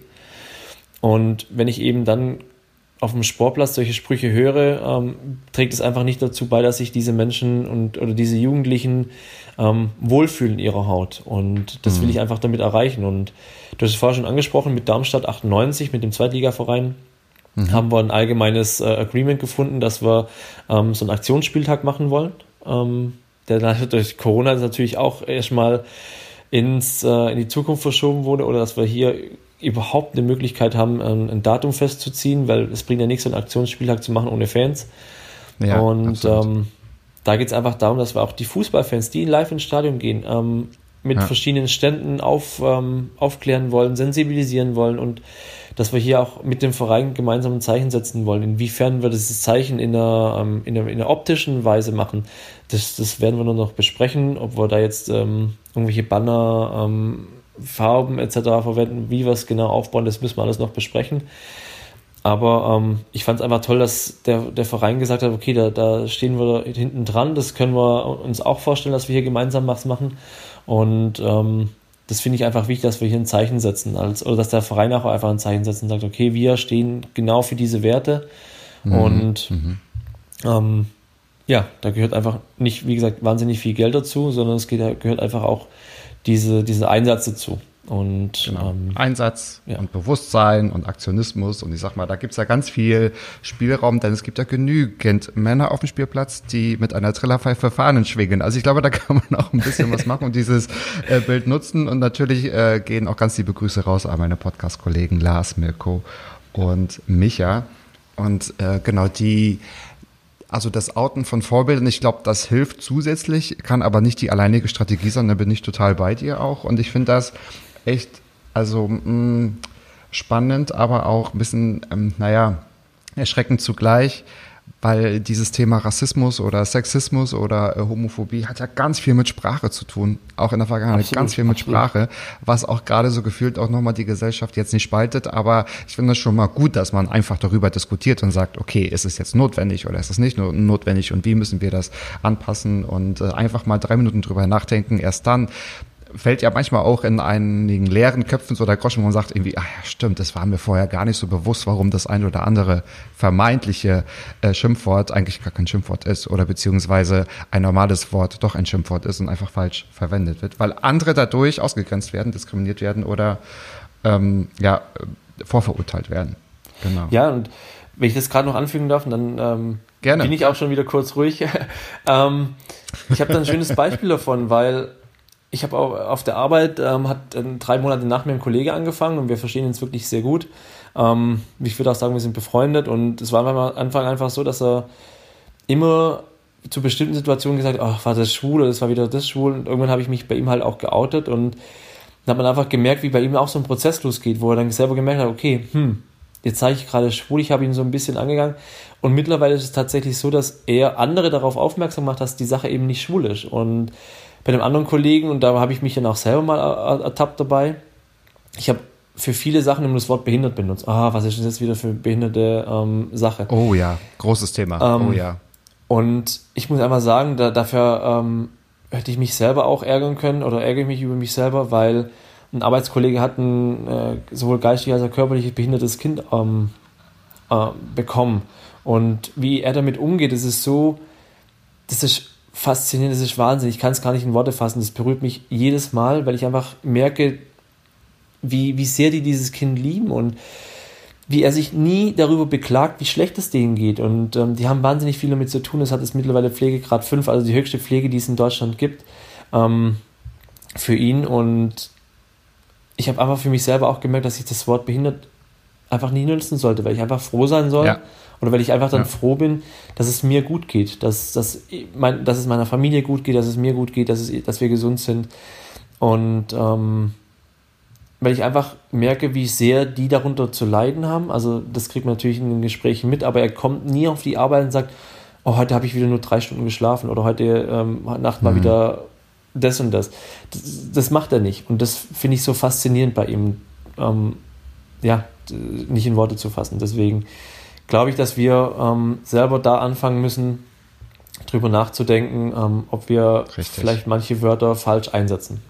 Und wenn ich eben dann auf dem Sportplatz solche Sprüche höre, ähm, trägt es einfach nicht dazu bei, dass sich diese Menschen und oder diese Jugendlichen ähm, wohlfühlen in ihrer Haut. Und das mhm. will ich einfach damit erreichen. Und du hast es vorher schon angesprochen, mit Darmstadt 98, mit dem Zweitligaverein, mhm. haben wir ein allgemeines äh, Agreement gefunden, dass wir ähm, so einen Aktionsspieltag machen wollen. Ähm, der *laughs* durch Corona natürlich auch erstmal ins, äh, in die Zukunft verschoben wurde oder dass wir hier überhaupt eine Möglichkeit haben, ein, Datum festzuziehen, weil es bringt ja nichts, einen Aktionsspieltag zu machen ohne Fans. Ja, und ähm, da geht es einfach darum, dass wir auch die Fußballfans, die live ins Stadion gehen, ähm, mit ja. verschiedenen Ständen auf, ähm, aufklären wollen, sensibilisieren wollen und dass wir hier auch mit dem Verein gemeinsam ein Zeichen setzen wollen. Inwiefern wir dieses Zeichen in einer, ähm, in einer, in einer optischen Weise machen, das, das werden wir nur noch besprechen, ob wir da jetzt ähm, irgendwelche Banner ähm, Farben etc. verwenden, wie wir es genau aufbauen, das müssen wir alles noch besprechen. Aber ähm, ich fand es einfach toll, dass der, der Verein gesagt hat, okay, da, da stehen wir hinten dran, das können wir uns auch vorstellen, dass wir hier gemeinsam was machen. Und ähm, das finde ich einfach wichtig, dass wir hier ein Zeichen setzen, als, oder dass der Verein auch einfach ein Zeichen setzt und sagt, okay, wir stehen genau für diese Werte. Mhm. Und mhm. Ähm, ja, da gehört einfach nicht, wie gesagt, wahnsinnig viel Geld dazu, sondern es geht, gehört einfach auch diese, diese Einsatz dazu. Und
genau. ähm, Einsatz ja. und Bewusstsein und Aktionismus. Und ich sag mal, da gibt's ja ganz viel Spielraum, denn es gibt ja genügend Männer auf dem Spielplatz, die mit einer Trillerpfeife Fahnen schwingen. Also ich glaube, da kann man auch ein bisschen was machen und dieses äh, Bild nutzen. Und natürlich äh, gehen auch ganz liebe Grüße raus an meine Podcast-Kollegen Lars, Mirko und Micha. Und äh, genau die also das Outen von Vorbildern, ich glaube, das hilft zusätzlich, kann aber nicht die alleinige Strategie sein, da bin ich total bei dir auch. Und ich finde das echt, also mh, mm, spannend, aber auch ein bisschen, ähm, naja, erschreckend zugleich, weil dieses Thema Rassismus oder Sexismus oder äh, Homophobie hat ja ganz viel mit Sprache zu tun, auch in der Vergangenheit absolut, ganz viel mit absolut. Sprache, was auch gerade so gefühlt auch nochmal die Gesellschaft jetzt nicht spaltet, aber ich finde es schon mal gut, dass man einfach darüber diskutiert und sagt, okay, ist es jetzt notwendig oder ist es nicht notwendig und wie müssen wir das anpassen und äh, einfach mal drei Minuten drüber nachdenken, erst dann fällt ja manchmal auch in einigen leeren Köpfen so der Groschen, wo man sagt irgendwie, ah ja, stimmt, das war mir vorher gar nicht so bewusst, warum das ein oder andere vermeintliche äh, Schimpfwort eigentlich gar kein Schimpfwort ist oder beziehungsweise ein normales Wort doch ein Schimpfwort ist und einfach falsch verwendet wird, weil andere dadurch ausgegrenzt werden, diskriminiert werden oder ähm, ja, vorverurteilt werden.
Genau. Ja, und wenn ich das gerade noch anfügen darf, dann ähm, Gerne. bin ich auch schon wieder kurz ruhig. *laughs* ähm, ich habe da ein schönes Beispiel davon, weil ich habe auch auf der Arbeit, ähm, hat drei Monate nach mir ein Kollege angefangen und wir verstehen uns wirklich sehr gut. Ähm, ich würde auch sagen, wir sind befreundet und es war am Anfang einfach so, dass er immer zu bestimmten Situationen gesagt hat, ach, war das schwul oder das war wieder das schwul? Und irgendwann habe ich mich bei ihm halt auch geoutet und dann hat man einfach gemerkt, wie bei ihm auch so ein Prozess losgeht, wo er dann selber gemerkt hat, okay, hm, jetzt zeige ich gerade schwul, ich habe ihn so ein bisschen angegangen. Und mittlerweile ist es tatsächlich so, dass er andere darauf aufmerksam macht, dass die Sache eben nicht schwul ist. Und bei einem anderen Kollegen, und da habe ich mich dann auch selber mal ertappt dabei, ich habe für viele Sachen immer das Wort behindert benutzt. Ah, was ist das jetzt wieder für behinderte ähm, Sache?
Oh ja, großes Thema.
Ähm,
oh ja.
Und ich muss einfach sagen, da, dafür ähm, hätte ich mich selber auch ärgern können oder ärgere ich mich über mich selber, weil ein Arbeitskollege hat ein äh, sowohl geistig als auch körperlich behindertes Kind ähm, äh, bekommen. Und wie er damit umgeht, das ist so, das ist faszinierend, das ist Wahnsinn. Ich kann es gar nicht in Worte fassen. Das berührt mich jedes Mal, weil ich einfach merke, wie, wie sehr die dieses Kind lieben und wie er sich nie darüber beklagt, wie schlecht es denen geht. Und ähm, die haben wahnsinnig viel damit zu tun. Es hat es mittlerweile Pflegegrad 5, also die höchste Pflege, die es in Deutschland gibt, ähm, für ihn. Und ich habe einfach für mich selber auch gemerkt, dass ich das Wort behindert einfach nie nutzen sollte, weil ich einfach froh sein soll, ja. Oder weil ich einfach dann ja. froh bin, dass es mir gut geht, dass, dass, mein, dass es meiner Familie gut geht, dass es mir gut geht, dass, es, dass wir gesund sind. Und ähm, weil ich einfach merke, wie sehr die darunter zu leiden haben. Also das kriegt man natürlich in den Gesprächen mit, aber er kommt nie auf die Arbeit und sagt, oh, heute habe ich wieder nur drei Stunden geschlafen oder heute ähm, Nacht mal mhm. wieder das und das. das. das. macht er nicht. Und das finde ich so faszinierend bei ihm, ähm, ja, nicht in Worte zu fassen. Deswegen glaube ich, dass wir ähm, selber da anfangen müssen, drüber nachzudenken, ähm, ob wir Richtig. vielleicht manche Wörter falsch einsetzen.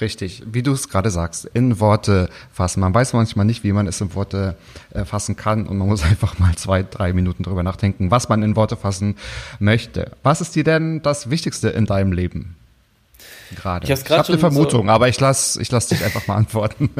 Richtig, wie du es gerade sagst, in Worte fassen. Man weiß manchmal nicht, wie man es in Worte äh, fassen kann und man muss *laughs* einfach mal zwei, drei Minuten drüber nachdenken, was man in Worte fassen möchte. Was ist dir denn das Wichtigste in deinem Leben? Gerade. Ich, ich habe eine Vermutung, so aber ich lasse ich lass dich einfach mal antworten.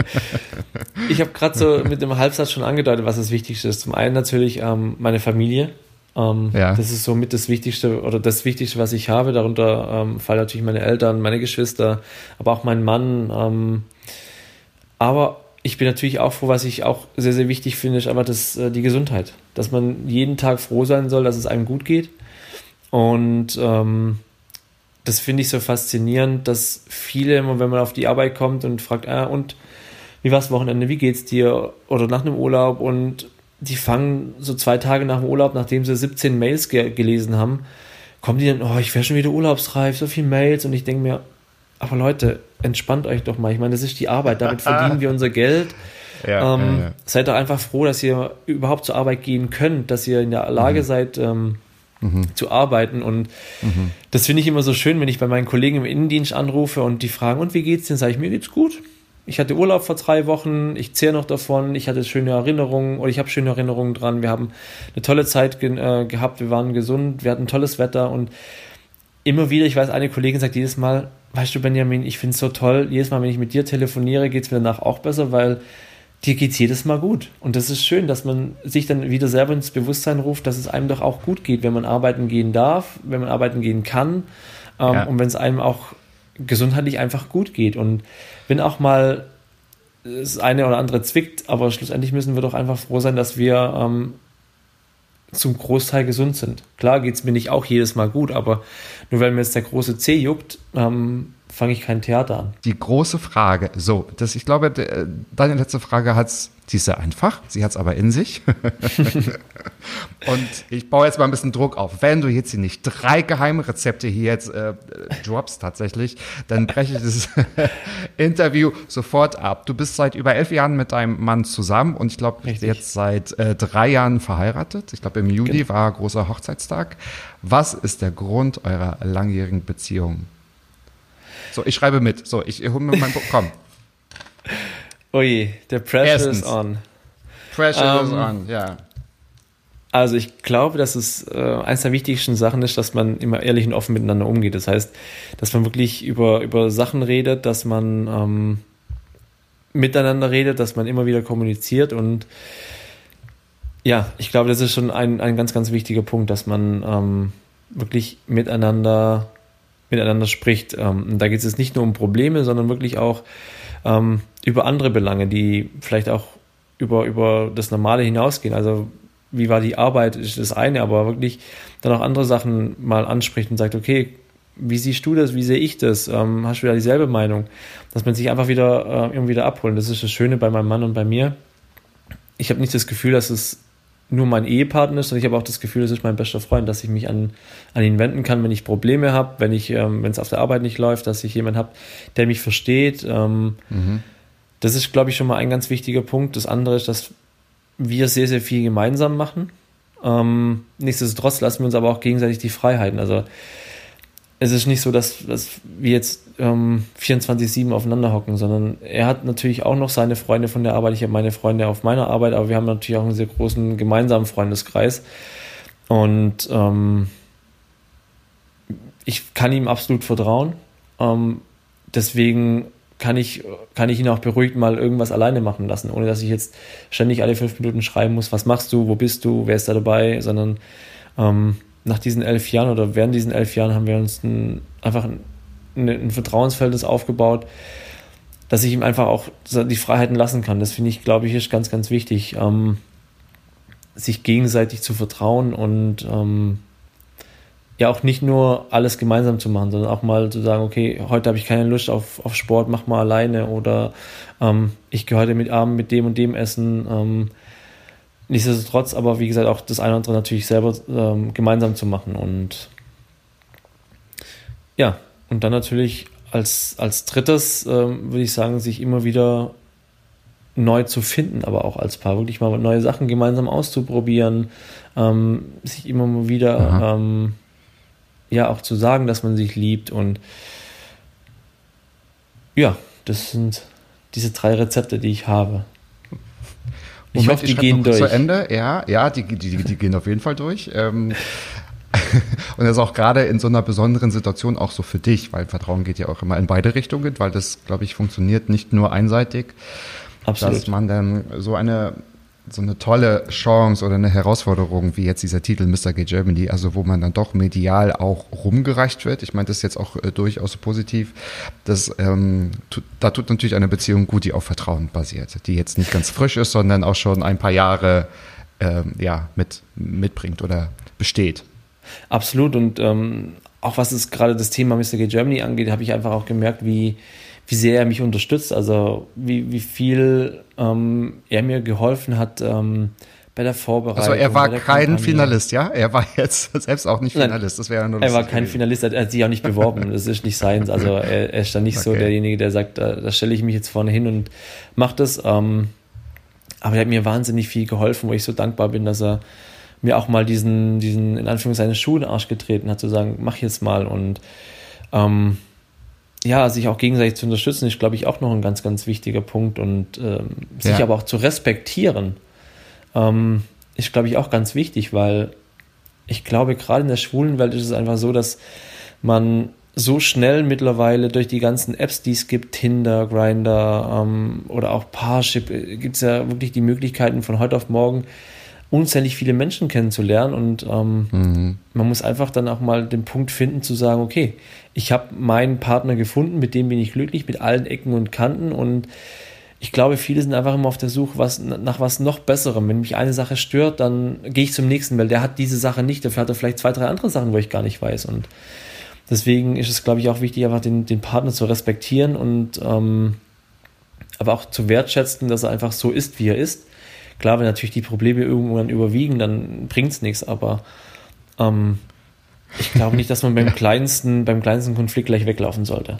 *laughs*
ich habe gerade so mit dem Halbsatz schon angedeutet, was das Wichtigste ist. Zum einen natürlich ähm, meine Familie. Ähm, ja. Das ist somit das Wichtigste oder das Wichtigste, was ich habe. Darunter ähm, fallen natürlich meine Eltern, meine Geschwister, aber auch mein Mann. Ähm, aber ich bin natürlich auch froh, was ich auch sehr, sehr wichtig finde, ist einfach das, äh, die Gesundheit. Dass man jeden Tag froh sein soll, dass es einem gut geht. Und ähm, das finde ich so faszinierend, dass viele wenn man auf die Arbeit kommt und fragt, ah, und wie war's Wochenende, wie geht's dir? Oder nach einem Urlaub und die fangen so zwei Tage nach dem Urlaub, nachdem sie 17 Mails ge gelesen haben, kommen die dann, oh, ich wäre schon wieder urlaubsreif, so viele Mails und ich denke mir, aber Leute, entspannt euch doch mal. Ich meine, das ist die Arbeit, damit *laughs* verdienen wir unser Geld. Ja, ähm, ja, ja. Seid doch einfach froh, dass ihr überhaupt zur Arbeit gehen könnt, dass ihr in der Lage mhm. seid, ähm, zu arbeiten. Und mhm. das finde ich immer so schön, wenn ich bei meinen Kollegen im Innendienst anrufe und die fragen, und wie geht's denn? Sage ich, mir geht's gut. Ich hatte Urlaub vor drei Wochen, ich zehre noch davon, ich hatte schöne Erinnerungen oder ich habe schöne Erinnerungen dran. Wir haben eine tolle Zeit ge äh, gehabt, wir waren gesund, wir hatten tolles Wetter und immer wieder, ich weiß, eine Kollegin sagt jedes Mal, weißt du, Benjamin, ich finde es so toll, jedes Mal, wenn ich mit dir telefoniere, geht es mir danach auch besser, weil dir geht es jedes Mal gut. Und das ist schön, dass man sich dann wieder selber ins Bewusstsein ruft, dass es einem doch auch gut geht, wenn man arbeiten gehen darf, wenn man arbeiten gehen kann ähm, ja. und wenn es einem auch gesundheitlich einfach gut geht. Und wenn auch mal das eine oder andere zwickt, aber schlussendlich müssen wir doch einfach froh sein, dass wir ähm, zum Großteil gesund sind. Klar geht es mir nicht auch jedes Mal gut, aber nur weil mir jetzt der große C juckt, ähm, fange ich kein Theater an.
Die große Frage, so, das, ich glaube, deine letzte Frage hat sie ist sehr einfach, sie hat es aber in sich. *laughs* und ich baue jetzt mal ein bisschen Druck auf. Wenn du jetzt hier nicht drei geheime Rezepte hier jetzt äh, droppst tatsächlich, dann breche ich das *laughs* Interview sofort ab. Du bist seit über elf Jahren mit deinem Mann zusammen und ich glaube jetzt seit äh, drei Jahren verheiratet. Ich glaube im Juli genau. war großer Hochzeitstag. Was ist der Grund eurer langjährigen Beziehung? So, ich schreibe mit. So, ich hole mir mein Buch. *laughs* Komm.
Ui, der Pressure Erstens. is on.
Pressure um, is ähm, on, ja.
Also ich glaube, dass es äh, eines der wichtigsten Sachen ist, dass man immer ehrlich und offen miteinander umgeht. Das heißt, dass man wirklich über, über Sachen redet, dass man ähm, miteinander redet, dass man immer wieder kommuniziert und ja, ich glaube, das ist schon ein, ein ganz, ganz wichtiger Punkt, dass man ähm, wirklich miteinander, miteinander spricht. Ähm, da geht es nicht nur um Probleme, sondern wirklich auch ähm, über andere Belange, die vielleicht auch über, über das Normale hinausgehen. Also wie war die Arbeit, ist das eine, aber wirklich dann auch andere Sachen mal anspricht und sagt, okay, wie siehst du das, wie sehe ich das, ähm, hast du wieder dieselbe Meinung, dass man sich einfach wieder äh, irgendwie wieder abholt. Das ist das Schöne bei meinem Mann und bei mir. Ich habe nicht das Gefühl, dass es nur mein Ehepartner ist, sondern ich habe auch das Gefühl, das ist mein bester Freund, dass ich mich an, an ihn wenden kann, wenn ich Probleme habe, wenn ich, ähm, wenn es auf der Arbeit nicht läuft, dass ich jemanden habe, der mich versteht. Ähm, mhm. Das ist, glaube ich, schon mal ein ganz wichtiger Punkt. Das andere ist, dass wir sehr, sehr viel gemeinsam machen. Ähm, nichtsdestotrotz lassen wir uns aber auch gegenseitig die Freiheiten. Also es ist nicht so, dass, dass wir jetzt ähm, 24-7 aufeinander hocken, sondern er hat natürlich auch noch seine Freunde von der Arbeit, ich habe meine Freunde auf meiner Arbeit, aber wir haben natürlich auch einen sehr großen gemeinsamen Freundeskreis. Und ähm, ich kann ihm absolut vertrauen. Ähm, deswegen kann ich, kann ich ihn auch beruhigt mal irgendwas alleine machen lassen, ohne dass ich jetzt ständig alle fünf Minuten schreiben muss, was machst du, wo bist du, wer ist da dabei, sondern ähm, nach diesen elf Jahren oder während diesen elf Jahren haben wir uns ein, einfach ein, ein Vertrauensverhältnis aufgebaut, dass ich ihm einfach auch die Freiheiten lassen kann. Das finde ich, glaube ich, ist ganz, ganz wichtig, ähm, sich gegenseitig zu vertrauen und ähm, ja auch nicht nur alles gemeinsam zu machen, sondern auch mal zu sagen, okay, heute habe ich keine Lust auf, auf Sport, mach mal alleine oder ähm, ich gehe heute mit Abend mit dem und dem essen. Nichtsdestotrotz aber, wie gesagt, auch das eine oder andere natürlich selber ähm, gemeinsam zu machen und ja, und dann natürlich als, als drittes ähm, würde ich sagen, sich immer wieder neu zu finden, aber auch als Paar wirklich mal neue Sachen gemeinsam auszuprobieren, ähm, sich immer mal wieder ähm, ja auch zu sagen, dass man sich liebt und ja, das sind diese drei Rezepte, die ich habe.
Ich Moment, hoffe, die gehen durch. Zu Ende, ja, ja, die, die, die gehen auf jeden Fall durch. Ähm, *laughs* und das ist auch gerade in so einer besonderen Situation auch so für dich, weil Vertrauen geht ja auch immer in beide Richtungen, weil das, glaube ich, funktioniert nicht nur einseitig. Absolut. Dass man dann so eine so eine tolle Chance oder eine Herausforderung wie jetzt dieser Titel Mr. Gay Germany, also wo man dann doch medial auch rumgereicht wird. Ich meine das ist jetzt auch äh, durchaus positiv. Das, ähm, da tut natürlich eine Beziehung gut, die auf Vertrauen basiert, die jetzt nicht ganz frisch ist, sondern auch schon ein paar Jahre ähm, ja, mit, mitbringt oder besteht.
Absolut und ähm, auch was es gerade das Thema Mr. Gay Germany angeht, habe ich einfach auch gemerkt, wie wie sehr er mich unterstützt, also wie, wie viel ähm, er mir geholfen hat ähm, bei der Vorbereitung. Also
er war kein Kampagne. Finalist, ja? Er war jetzt *laughs* selbst auch nicht Finalist.
Das wäre nur Er war kein gewesen. Finalist, er hat sich auch nicht beworben. *laughs* Das ist nicht seins. Also er, er ist dann nicht okay. so derjenige, der sagt, da, da stelle ich mich jetzt vorne hin und mache das. Ähm, aber er hat mir wahnsinnig viel geholfen, wo ich so dankbar bin, dass er mir auch mal diesen, diesen in Anführungszeichen Schuhenarsch getreten hat, zu sagen, mach jetzt mal und ähm, ja, sich auch gegenseitig zu unterstützen, ist, glaube ich, auch noch ein ganz, ganz wichtiger Punkt. Und ähm, sich ja. aber auch zu respektieren, ähm, ist, glaube ich, auch ganz wichtig, weil ich glaube, gerade in der schwulen Welt ist es einfach so, dass man so schnell mittlerweile durch die ganzen Apps, die es gibt, Tinder, Grinder ähm, oder auch Parship, äh, gibt es ja wirklich die Möglichkeiten von heute auf morgen unzählig viele Menschen kennenzulernen und ähm, mhm. man muss einfach dann auch mal den Punkt finden zu sagen, okay, ich habe meinen Partner gefunden, mit dem bin ich glücklich, mit allen Ecken und Kanten und ich glaube, viele sind einfach immer auf der Suche was, nach was noch Besserem. Wenn mich eine Sache stört, dann gehe ich zum nächsten, weil der hat diese Sache nicht, dafür hat er vielleicht zwei, drei andere Sachen, wo ich gar nicht weiß und deswegen ist es, glaube ich, auch wichtig, einfach den, den Partner zu respektieren und ähm, aber auch zu wertschätzen, dass er einfach so ist, wie er ist. Klar, wenn natürlich die Probleme irgendwann überwiegen, dann bringt es nichts, aber ähm, ich glaube nicht, dass man beim *laughs* kleinsten, beim kleinsten Konflikt gleich weglaufen sollte.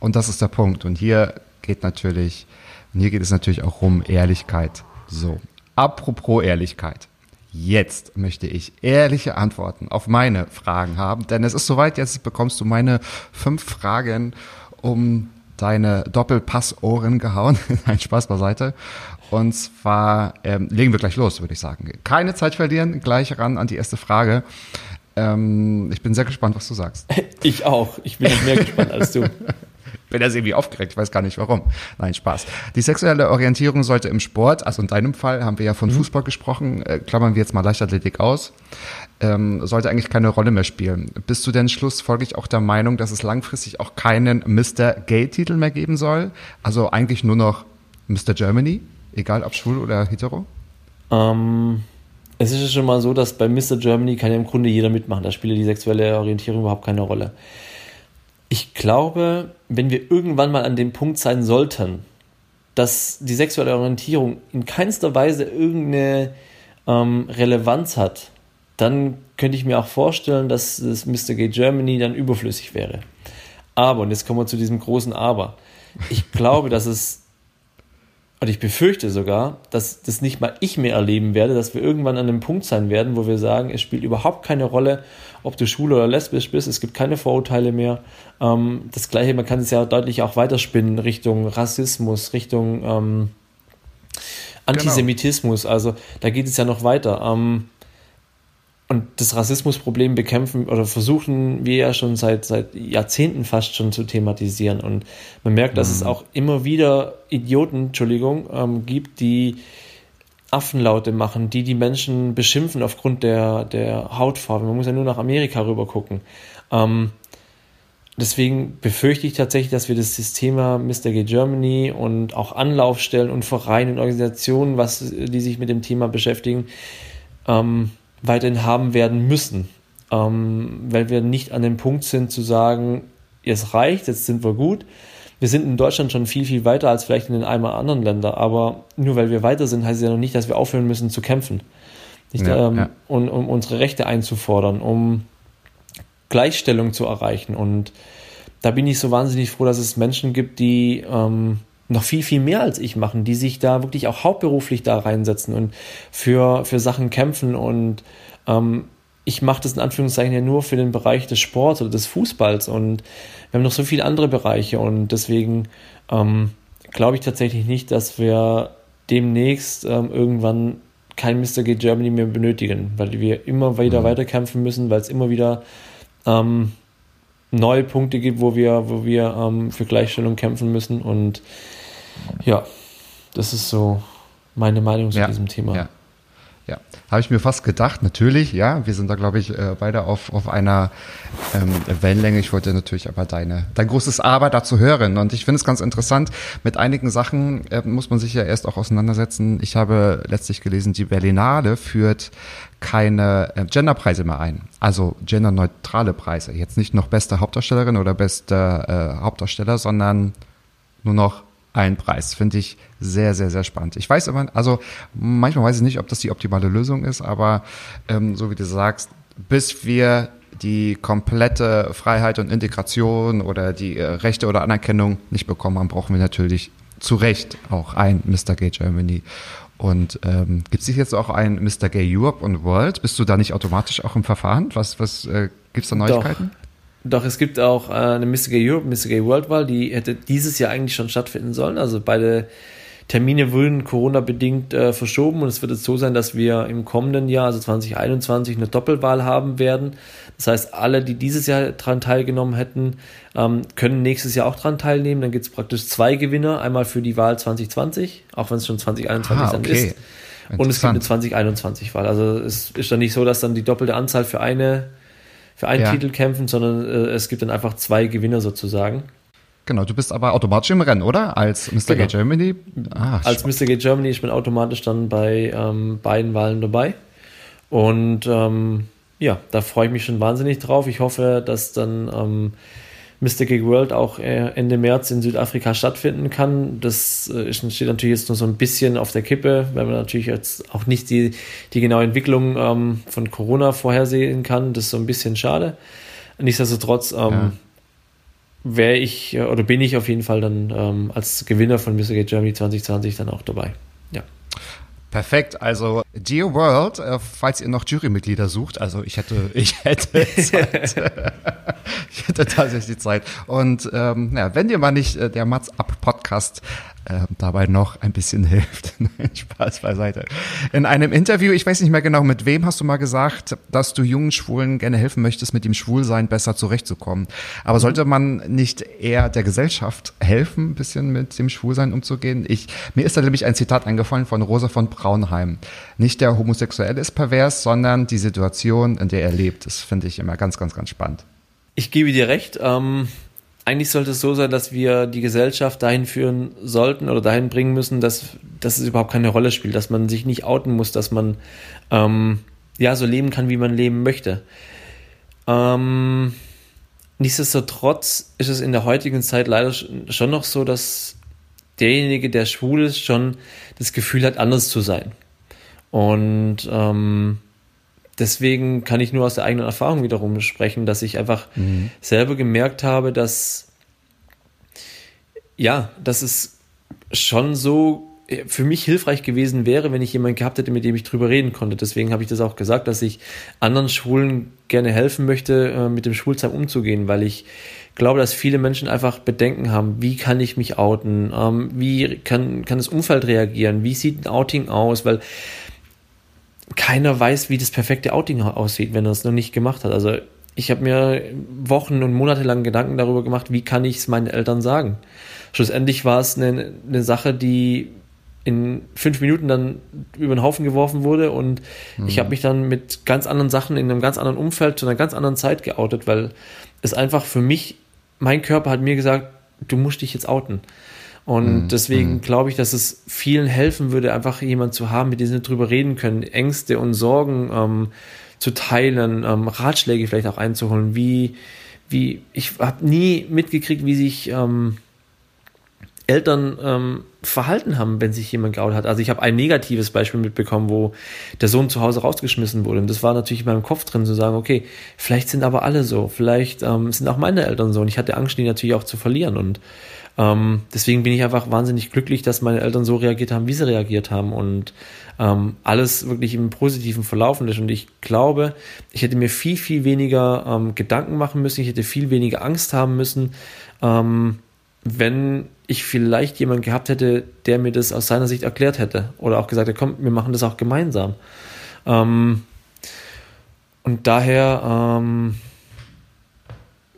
Und das ist der Punkt. Und hier geht natürlich, hier geht es natürlich auch um Ehrlichkeit. So. Apropos Ehrlichkeit. Jetzt möchte ich ehrliche Antworten auf meine Fragen haben, denn es ist soweit, jetzt bekommst du meine fünf Fragen um deine Doppelpassohren gehauen. *laughs* Ein Spaß beiseite. Und zwar ähm, legen wir gleich los, würde ich sagen. Keine Zeit verlieren, gleich ran an die erste Frage. Ähm, ich bin sehr gespannt, was du sagst. *laughs*
Ich auch. Ich bin noch mehr gespannt als du. *laughs*
bin jetzt irgendwie aufgeregt, ich weiß gar nicht warum. Nein, Spaß. Die sexuelle Orientierung sollte im Sport, also in deinem Fall haben wir ja von mhm. Fußball gesprochen, äh, klammern wir jetzt mal Leichtathletik aus, ähm, sollte eigentlich keine Rolle mehr spielen. Bist du denn schlussfolgerlich auch der Meinung, dass es langfristig auch keinen Mr. Gay-Titel mehr geben soll? Also eigentlich nur noch Mr. Germany, egal ob schwul oder hetero?
Ähm, es ist schon mal so, dass bei Mr. Germany kann ja im Grunde jeder mitmachen. Da spielt die sexuelle Orientierung überhaupt keine Rolle. Ich glaube, wenn wir irgendwann mal an dem Punkt sein sollten, dass die sexuelle Orientierung in keinster Weise irgendeine ähm, Relevanz hat, dann könnte ich mir auch vorstellen, dass das Mr. Gay Germany dann überflüssig wäre. Aber, und jetzt kommen wir zu diesem großen Aber, ich glaube, dass es und ich befürchte sogar, dass das nicht mal ich mehr erleben werde, dass wir irgendwann an einem Punkt sein werden, wo wir sagen, es spielt überhaupt keine Rolle, ob du schwul oder lesbisch bist, es gibt keine Vorurteile mehr. Ähm, das Gleiche, man kann es ja deutlich auch weiterspinnen Richtung Rassismus, Richtung ähm, Antisemitismus. Genau. Also da geht es ja noch weiter. Ähm, und das Rassismusproblem bekämpfen oder versuchen wir ja schon seit, seit Jahrzehnten fast schon zu thematisieren. Und man merkt, dass mhm. es auch immer wieder Idioten, Entschuldigung, ähm, gibt, die Affenlaute machen, die die Menschen beschimpfen aufgrund der, der Hautfarbe. Man muss ja nur nach Amerika rüber gucken. Ähm, deswegen befürchte ich tatsächlich, dass wir das Thema Mr. Gay Germany und auch Anlaufstellen und Vereine und Organisationen, was, die sich mit dem Thema beschäftigen, ähm, weiterhin haben werden müssen, ähm, weil wir nicht an dem Punkt sind zu sagen, es reicht, jetzt sind wir gut. Wir sind in Deutschland schon viel, viel weiter als vielleicht in den einmal anderen Ländern, aber nur weil wir weiter sind, heißt es ja noch nicht, dass wir aufhören müssen zu kämpfen. Nicht, ja, ähm, ja. Und, um unsere Rechte einzufordern, um Gleichstellung zu erreichen. Und da bin ich so wahnsinnig froh, dass es Menschen gibt, die ähm, noch viel, viel mehr als ich machen, die sich da wirklich auch hauptberuflich da reinsetzen und für, für Sachen kämpfen. Und ähm, ich mache das in Anführungszeichen ja nur für den Bereich des Sports oder des Fußballs. Und wir haben noch so viele andere Bereiche. Und deswegen ähm, glaube ich tatsächlich nicht, dass wir demnächst ähm, irgendwann kein Mr. G Germany mehr benötigen, weil wir immer wieder mhm. weiterkämpfen müssen, weil es immer wieder ähm, neue Punkte gibt, wo wir, wo wir ähm, für Gleichstellung kämpfen müssen. Und ja, das ist so meine Meinung zu
ja,
diesem Thema.
Ja. Ja, habe ich mir fast gedacht, natürlich, ja, wir sind da, glaube ich, äh, beide auf, auf einer ähm, Wellenlänge. Ich wollte natürlich aber deine, dein großes Aber dazu hören. Und ich finde es ganz interessant, mit einigen Sachen äh, muss man sich ja erst auch auseinandersetzen. Ich habe letztlich gelesen, die Berlinale führt keine äh, Genderpreise mehr ein. Also genderneutrale Preise. Jetzt nicht noch beste Hauptdarstellerin oder beste äh, Hauptdarsteller, sondern nur noch einen Preis. Finde ich sehr, sehr, sehr spannend. Ich weiß aber, also manchmal weiß ich nicht, ob das die optimale Lösung ist, aber ähm, so wie du sagst, bis wir die komplette Freiheit und Integration oder die äh, Rechte oder Anerkennung nicht bekommen haben, brauchen wir natürlich zu Recht auch ein Mr. Gay Germany. Und ähm, gibt es jetzt auch ein Mr. Gay Europe und World? Bist du da nicht automatisch auch im Verfahren? Was, was äh, gibt es da Neuigkeiten?
Doch. Doch, es gibt auch äh, eine Mr. Gay Europe, Mr. Gay World Wahl, die hätte dieses Jahr eigentlich schon stattfinden sollen. Also beide Termine wurden Corona-bedingt äh, verschoben und es wird jetzt so sein, dass wir im kommenden Jahr, also 2021, eine Doppelwahl haben werden. Das heißt, alle, die dieses Jahr daran teilgenommen hätten, ähm, können nächstes Jahr auch daran teilnehmen. Dann gibt es praktisch zwei Gewinner, einmal für die Wahl 2020, auch wenn es schon 2021 ah, okay. dann ist. Und es gibt eine 2021-Wahl. Also es ist dann nicht so, dass dann die doppelte Anzahl für eine für einen ja. Titel kämpfen, sondern äh, es gibt dann einfach zwei Gewinner sozusagen.
Genau, du bist aber automatisch im Rennen, oder? Als Mr. Genau. Gay Germany?
Ah, Als Mr. Gay Germany, ich bin automatisch dann bei ähm, beiden Wahlen dabei. Und ähm, ja, da freue ich mich schon wahnsinnig drauf. Ich hoffe, dass dann ähm, Mr. Gig World auch äh, Ende März in Südafrika stattfinden kann. Das äh, steht natürlich jetzt nur so ein bisschen auf der Kippe, weil man natürlich jetzt auch nicht die, die genaue Entwicklung ähm, von Corona vorhersehen kann. Das ist so ein bisschen schade. Nichtsdestotrotz ähm, ja. wäre ich äh, oder bin ich auf jeden Fall dann ähm, als Gewinner von Mr. Gate Germany 2020 dann auch dabei.
Perfekt. Also Geo World, äh, falls ihr noch Jurymitglieder sucht, also ich hätte, *laughs* ich hätte Zeit. *laughs* ich hätte tatsächlich Zeit. Und ähm, ja, wenn dir mal nicht äh, der Mats Up Podcast äh, dabei noch ein bisschen *laughs* hilft. Spaß beiseite. In einem Interview, ich weiß nicht mehr genau mit wem, hast du mal gesagt, dass du jungen Schwulen gerne helfen möchtest, mit dem Schwulsein besser zurechtzukommen. Aber mhm. sollte man nicht eher der Gesellschaft helfen, ein bisschen mit dem Schwulsein umzugehen? Ich, mir ist da nämlich ein Zitat eingefallen von Rosa von Braunheim. Nicht der Homosexuelle ist pervers, sondern die Situation, in der er lebt. Das finde ich immer ganz, ganz, ganz spannend.
Ich gebe dir recht. Ähm eigentlich sollte es so sein, dass wir die Gesellschaft dahin führen sollten oder dahin bringen müssen, dass, dass es überhaupt keine Rolle spielt, dass man sich nicht outen muss, dass man ähm, ja so leben kann, wie man leben möchte. Ähm, nichtsdestotrotz ist es in der heutigen Zeit leider schon noch so, dass derjenige, der schwul ist, schon das Gefühl hat, anders zu sein. Und ähm, deswegen kann ich nur aus der eigenen Erfahrung wiederum sprechen, dass ich einfach mhm. selber gemerkt habe, dass ja, dass es schon so äh, für mich hilfreich gewesen wäre, wenn ich jemanden gehabt hätte, mit dem ich drüber reden konnte. Deswegen habe ich das auch gesagt, dass ich anderen Schwulen gerne helfen möchte, äh, mit dem Schwulsein umzugehen, weil ich glaube, dass viele Menschen einfach Bedenken haben, wie kann ich mich outen, ähm, wie kann, kann das Umfeld reagieren, wie sieht ein Outing aus, weil keiner weiß, wie das perfekte Outing aussieht, wenn er es noch nicht gemacht hat. Also ich habe mir Wochen und Monate lang Gedanken darüber gemacht, wie kann ich es meinen Eltern sagen. Schlussendlich war es eine, eine Sache, die in fünf Minuten dann über den Haufen geworfen wurde und mhm. ich habe mich dann mit ganz anderen Sachen in einem ganz anderen Umfeld zu einer ganz anderen Zeit geoutet, weil es einfach für mich, mein Körper hat mir gesagt, du musst dich jetzt outen. Und mhm. deswegen mhm. glaube ich, dass es vielen helfen würde, einfach jemand zu haben, mit dem sie drüber reden können, Ängste und Sorgen ähm, zu teilen, ähm, Ratschläge vielleicht auch einzuholen. Wie, wie, ich habe nie mitgekriegt, wie sich ähm, Eltern ähm, verhalten haben, wenn sich jemand geoutet hat. Also ich habe ein negatives Beispiel mitbekommen, wo der Sohn zu Hause rausgeschmissen wurde. Und das war natürlich in meinem Kopf drin, zu sagen, okay, vielleicht sind aber alle so, vielleicht ähm, sind auch meine Eltern so. Und ich hatte Angst, die natürlich auch zu verlieren. Und ähm, deswegen bin ich einfach wahnsinnig glücklich, dass meine Eltern so reagiert haben, wie sie reagiert haben und ähm, alles wirklich im Positiven verlaufen ist. Und ich glaube, ich hätte mir viel, viel weniger ähm, Gedanken machen müssen, ich hätte viel weniger Angst haben müssen, ähm, wenn ich vielleicht jemanden gehabt hätte, der mir das aus seiner Sicht erklärt hätte oder auch gesagt hätte, komm, wir machen das auch gemeinsam. Ähm, und daher ähm,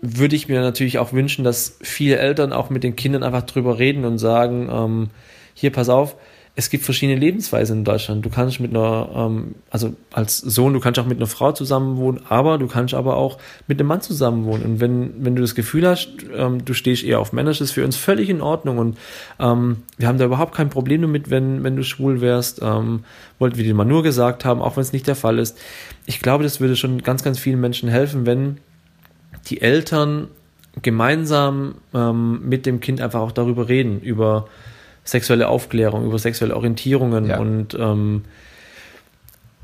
würde ich mir natürlich auch wünschen, dass viele Eltern auch mit den Kindern einfach drüber reden und sagen, ähm, hier, pass auf, es gibt verschiedene Lebensweisen in Deutschland. Du kannst mit einer, ähm, also als Sohn, du kannst auch mit einer Frau zusammenwohnen, aber du kannst aber auch mit einem Mann zusammenwohnen. Und wenn, wenn du das Gefühl hast, ähm, du stehst eher auf Männer, ist für uns völlig in Ordnung. Und ähm, wir haben da überhaupt kein Problem damit, wenn, wenn du schwul wärst. Ähm, wollten wir dir mal nur gesagt haben, auch wenn es nicht der Fall ist. Ich glaube, das würde schon ganz, ganz vielen Menschen helfen, wenn die Eltern gemeinsam ähm, mit dem Kind einfach auch darüber reden, über sexuelle Aufklärung, über sexuelle Orientierungen ja. und ähm,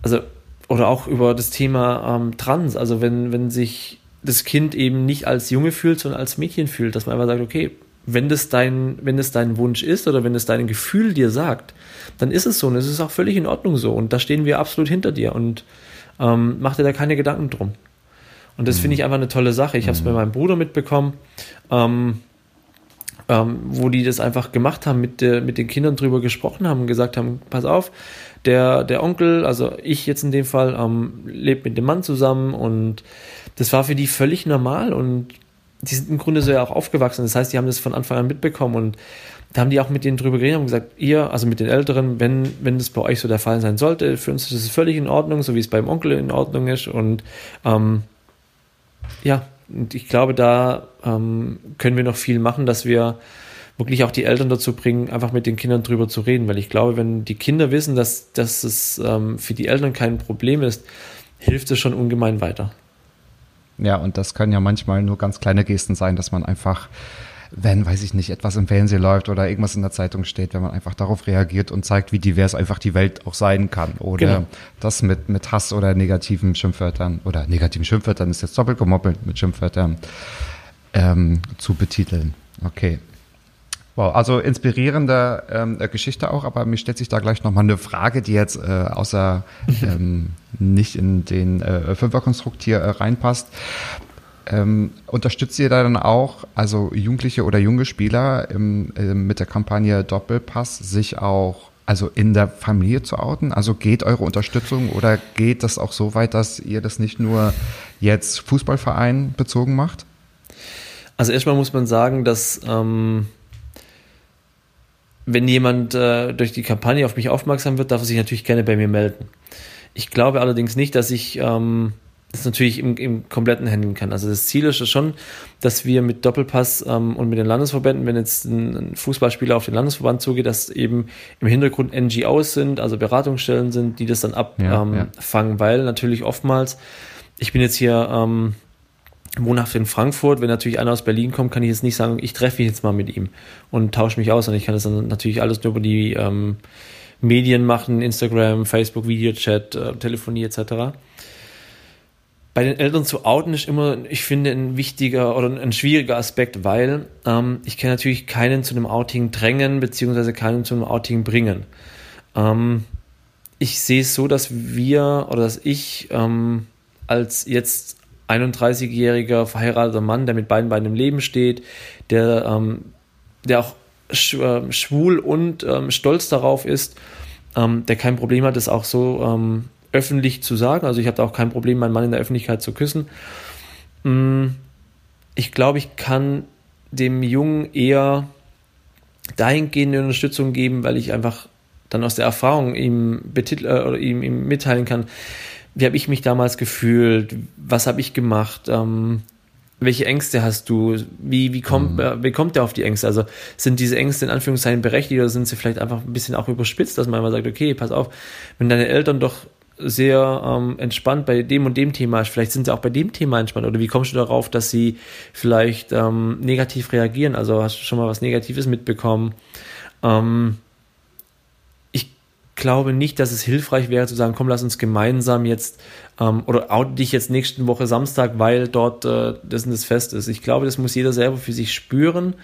also oder auch über das Thema ähm, Trans, also wenn, wenn sich das Kind eben nicht als Junge fühlt, sondern als Mädchen fühlt, dass man einfach sagt, okay, wenn das dein, wenn es dein Wunsch ist oder wenn es dein Gefühl dir sagt, dann ist es so und es ist auch völlig in Ordnung so und da stehen wir absolut hinter dir und ähm, mach dir da keine Gedanken drum. Und das mhm. finde ich einfach eine tolle Sache. Ich habe es mhm. bei meinem Bruder mitbekommen, ähm, ähm, wo die das einfach gemacht haben, mit, der, mit den Kindern drüber gesprochen haben und gesagt haben, pass auf, der, der Onkel, also ich jetzt in dem Fall, ähm, lebt mit dem Mann zusammen und das war für die völlig normal und die sind im Grunde so ja auch aufgewachsen. Das heißt, die haben das von Anfang an mitbekommen und da haben die auch mit denen drüber geredet und gesagt, ihr, also mit den Älteren, wenn, wenn das bei euch so der Fall sein sollte, für uns ist es völlig in Ordnung, so wie es beim Onkel in Ordnung ist und ähm, ja, und ich glaube, da ähm, können wir noch viel machen, dass wir wirklich auch die Eltern dazu bringen, einfach mit den Kindern drüber zu reden. Weil ich glaube, wenn die Kinder wissen, dass, dass es ähm, für die Eltern kein Problem ist, hilft es schon ungemein weiter.
Ja, und das können ja manchmal nur ganz kleine Gesten sein, dass man einfach, wenn, weiß ich nicht, etwas im Fernsehen läuft oder irgendwas in der Zeitung steht, wenn man einfach darauf reagiert und zeigt, wie divers einfach die Welt auch sein kann. Oder genau. das mit, mit Hass oder negativen Schimpfwörtern oder negativen Schimpfwörtern ist jetzt doppelt gemoppelt mit Schimpfwörtern ähm, zu betiteln. Okay. Wow, also inspirierende ähm, Geschichte auch, aber mir stellt sich da gleich nochmal eine Frage, die jetzt äh, außer *laughs* ähm, nicht in den äh, Fünferkonstrukt hier äh, reinpasst. Ähm, unterstützt ihr da dann auch, also Jugendliche oder junge Spieler im, äh, mit der Kampagne Doppelpass, sich auch also in der Familie zu outen? Also geht eure Unterstützung oder geht das auch so weit, dass ihr das nicht nur jetzt Fußballverein bezogen macht?
Also erstmal muss man sagen, dass ähm, wenn jemand äh, durch die Kampagne auf mich aufmerksam wird, darf er sich natürlich gerne bei mir melden. Ich glaube allerdings nicht, dass ich ähm, das natürlich im, im kompletten handeln kann. Also das Ziel ist schon, dass wir mit Doppelpass ähm, und mit den Landesverbänden, wenn jetzt ein, Fußballspieler auf den Landesverband zugeht, dass eben im Hintergrund NGOs sind, also Beratungsstellen sind, die das dann abfangen, ja, ja. weil natürlich oftmals, ich bin jetzt hier ähm, wohnhaft in Frankfurt. Wenn natürlich einer aus Berlin kommt, kann ich jetzt nicht sagen, ich treffe mich jetzt mal mit ihm und tausche mich aus. Und ich kann das dann natürlich alles nur über die ähm, Medien machen, Instagram, Facebook, Videochat, äh, Telefonie etc. Bei den Eltern zu outen ist immer, ich finde, ein wichtiger oder ein schwieriger Aspekt, weil ähm, ich kann natürlich keinen zu einem Outing drängen, beziehungsweise keinen zu einem Outing bringen. Ähm, ich sehe es so, dass wir oder dass ich ähm, als jetzt 31-jähriger verheirateter Mann, der mit beiden Beinen im Leben steht, der, ähm, der auch ähm, schwul und ähm, stolz darauf ist, der kein Problem hat, das auch so ähm, öffentlich zu sagen. Also ich habe da auch kein Problem, meinen Mann in der Öffentlichkeit zu küssen. Mm, ich glaube, ich kann dem Jungen eher dahingehende Unterstützung geben, weil ich einfach dann aus der Erfahrung ihm, betitel, äh, oder ihm, ihm mitteilen kann, wie habe ich mich damals gefühlt, was habe ich gemacht, ähm, welche Ängste hast du, wie, wie, kommt, mhm. äh, wie kommt der auf die Ängste? Also sind diese Ängste in Anführungszeichen berechtigt oder sind sie vielleicht einfach ein bisschen auch überspitzt, dass man immer sagt, okay, pass auf, wenn deine Eltern doch sehr ähm, entspannt bei dem und dem Thema vielleicht sind sie auch bei dem Thema entspannt oder wie kommst du darauf, dass sie vielleicht ähm, negativ reagieren? Also hast du schon mal was Negatives mitbekommen? Ähm, glaube nicht, dass es hilfreich wäre zu sagen, komm, lass uns gemeinsam jetzt ähm, oder out dich jetzt nächste Woche Samstag, weil dort äh, das das Fest ist. Ich glaube, das muss jeder selber für sich spüren.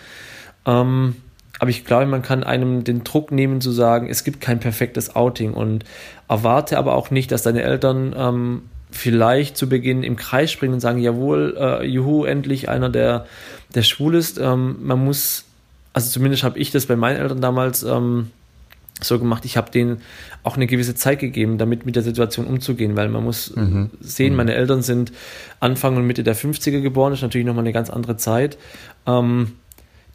Ähm, aber ich glaube, man kann einem den Druck nehmen zu sagen, es gibt kein perfektes Outing und erwarte aber auch nicht, dass deine Eltern ähm, vielleicht zu Beginn im Kreis springen und sagen, jawohl, äh, juhu, endlich einer, der, der schwul ist. Ähm, man muss, also zumindest habe ich das bei meinen Eltern damals ähm, so gemacht, ich habe denen auch eine gewisse Zeit gegeben, damit mit der Situation umzugehen, weil man muss mhm. sehen, mhm. meine Eltern sind Anfang und Mitte der 50er geboren, das ist natürlich nochmal eine ganz andere Zeit. Ähm,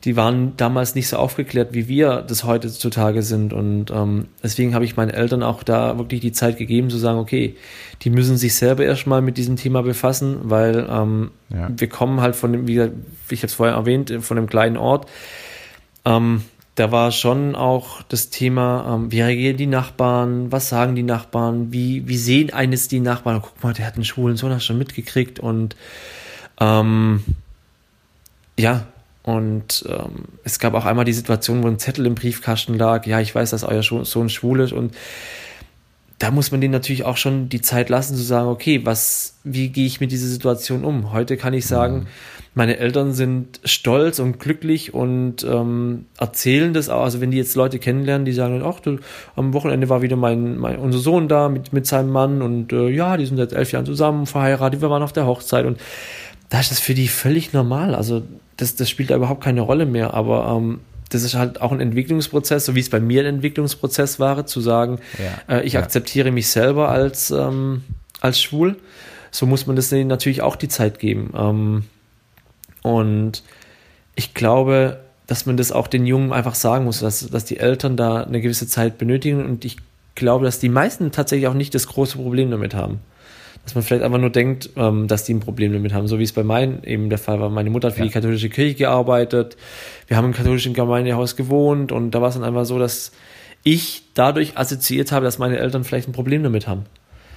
die waren damals nicht so aufgeklärt, wie wir das heutzutage sind. Und ähm, deswegen habe ich meinen Eltern auch da wirklich die Zeit gegeben, zu sagen, okay, die müssen sich selber erstmal mit diesem Thema befassen, weil ähm, ja. wir kommen halt von dem, wie, ich habe es vorher erwähnt, von einem kleinen Ort. Ähm, da war schon auch das Thema, ähm, wie reagieren die Nachbarn, was sagen die Nachbarn, wie, wie sehen eines die Nachbarn, guck mal, der hat einen schwulen Sohn, hast schon mitgekriegt und ähm, ja, und ähm, es gab auch einmal die Situation, wo ein Zettel im Briefkasten lag, ja, ich weiß, dass euer Sohn schwul ist und da muss man denen natürlich auch schon die Zeit lassen zu sagen, okay, was, wie gehe ich mit dieser Situation um? Heute kann ich sagen, mhm. meine Eltern sind stolz und glücklich und ähm, erzählen das auch. Also wenn die jetzt Leute kennenlernen, die sagen, ach, du, am Wochenende war wieder mein, mein unser Sohn da mit, mit seinem Mann und äh, ja, die sind seit elf Jahren zusammen, verheiratet, wir waren auf der Hochzeit und da ist das für die völlig normal. Also das, das spielt da überhaupt keine Rolle mehr. Aber ähm, das ist halt auch ein Entwicklungsprozess, so wie es bei mir ein Entwicklungsprozess war, zu sagen, ja, äh, ich ja. akzeptiere mich selber als, ähm, als schwul. So muss man das natürlich auch die Zeit geben. Ähm, und ich glaube, dass man das auch den Jungen einfach sagen muss, dass, dass die Eltern da eine gewisse Zeit benötigen. Und ich glaube, dass die meisten tatsächlich auch nicht das große Problem damit haben dass man vielleicht einfach nur denkt, ähm, dass die ein Problem damit haben, so wie es bei meinen eben der Fall war. Meine Mutter hat für ja. die katholische Kirche gearbeitet, wir haben im katholischen Gemeindehaus gewohnt und da war es dann einfach so, dass ich dadurch assoziiert habe, dass meine Eltern vielleicht ein Problem damit haben.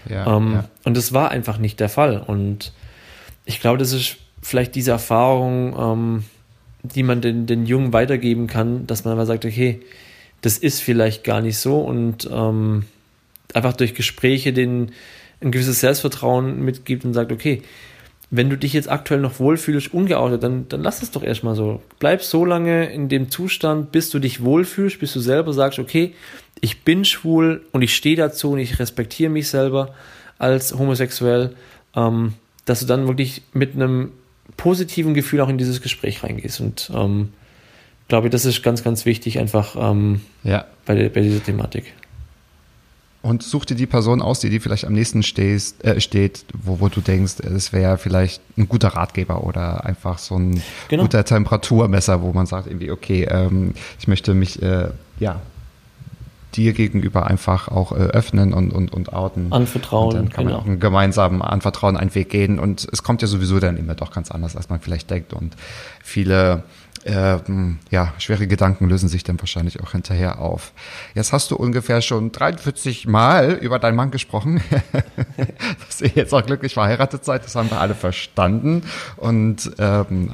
Ja, ähm, ja. Und das war einfach nicht der Fall. Und ich glaube, das ist vielleicht diese Erfahrung, ähm, die man den, den Jungen weitergeben kann, dass man einfach sagt, okay, das ist vielleicht gar nicht so und ähm, einfach durch Gespräche den ein gewisses Selbstvertrauen mitgibt und sagt, okay, wenn du dich jetzt aktuell noch wohlfühlst, ungeoutet, dann, dann lass es doch erstmal so. Bleib so lange in dem Zustand, bis du dich wohlfühlst, bis du selber sagst, okay, ich bin schwul und ich stehe dazu und ich respektiere mich selber als homosexuell, ähm, dass du dann wirklich mit einem positiven Gefühl auch in dieses Gespräch reingehst. Und ähm, glaube ich, das ist ganz, ganz wichtig einfach ähm, ja. bei, bei dieser Thematik.
Und such dir die Person aus, die dir vielleicht am nächsten stehst, äh, steht, wo, wo du denkst, es wäre vielleicht ein guter Ratgeber oder einfach so ein genau. guter Temperaturmesser, wo man sagt irgendwie, okay, ähm, ich möchte mich äh, ja dir gegenüber einfach auch äh, öffnen und, und, und outen.
Anvertrauen. Und
dann kann genau. man auch einen gemeinsamen Anvertrauen einen Weg gehen und es kommt ja sowieso dann immer doch ganz anders, als man vielleicht denkt und viele ähm, ja, schwere Gedanken lösen sich dann wahrscheinlich auch hinterher auf. Jetzt hast du ungefähr schon 43 Mal über deinen Mann gesprochen, *laughs* dass ihr jetzt auch glücklich verheiratet seid. Das haben wir alle verstanden und ähm,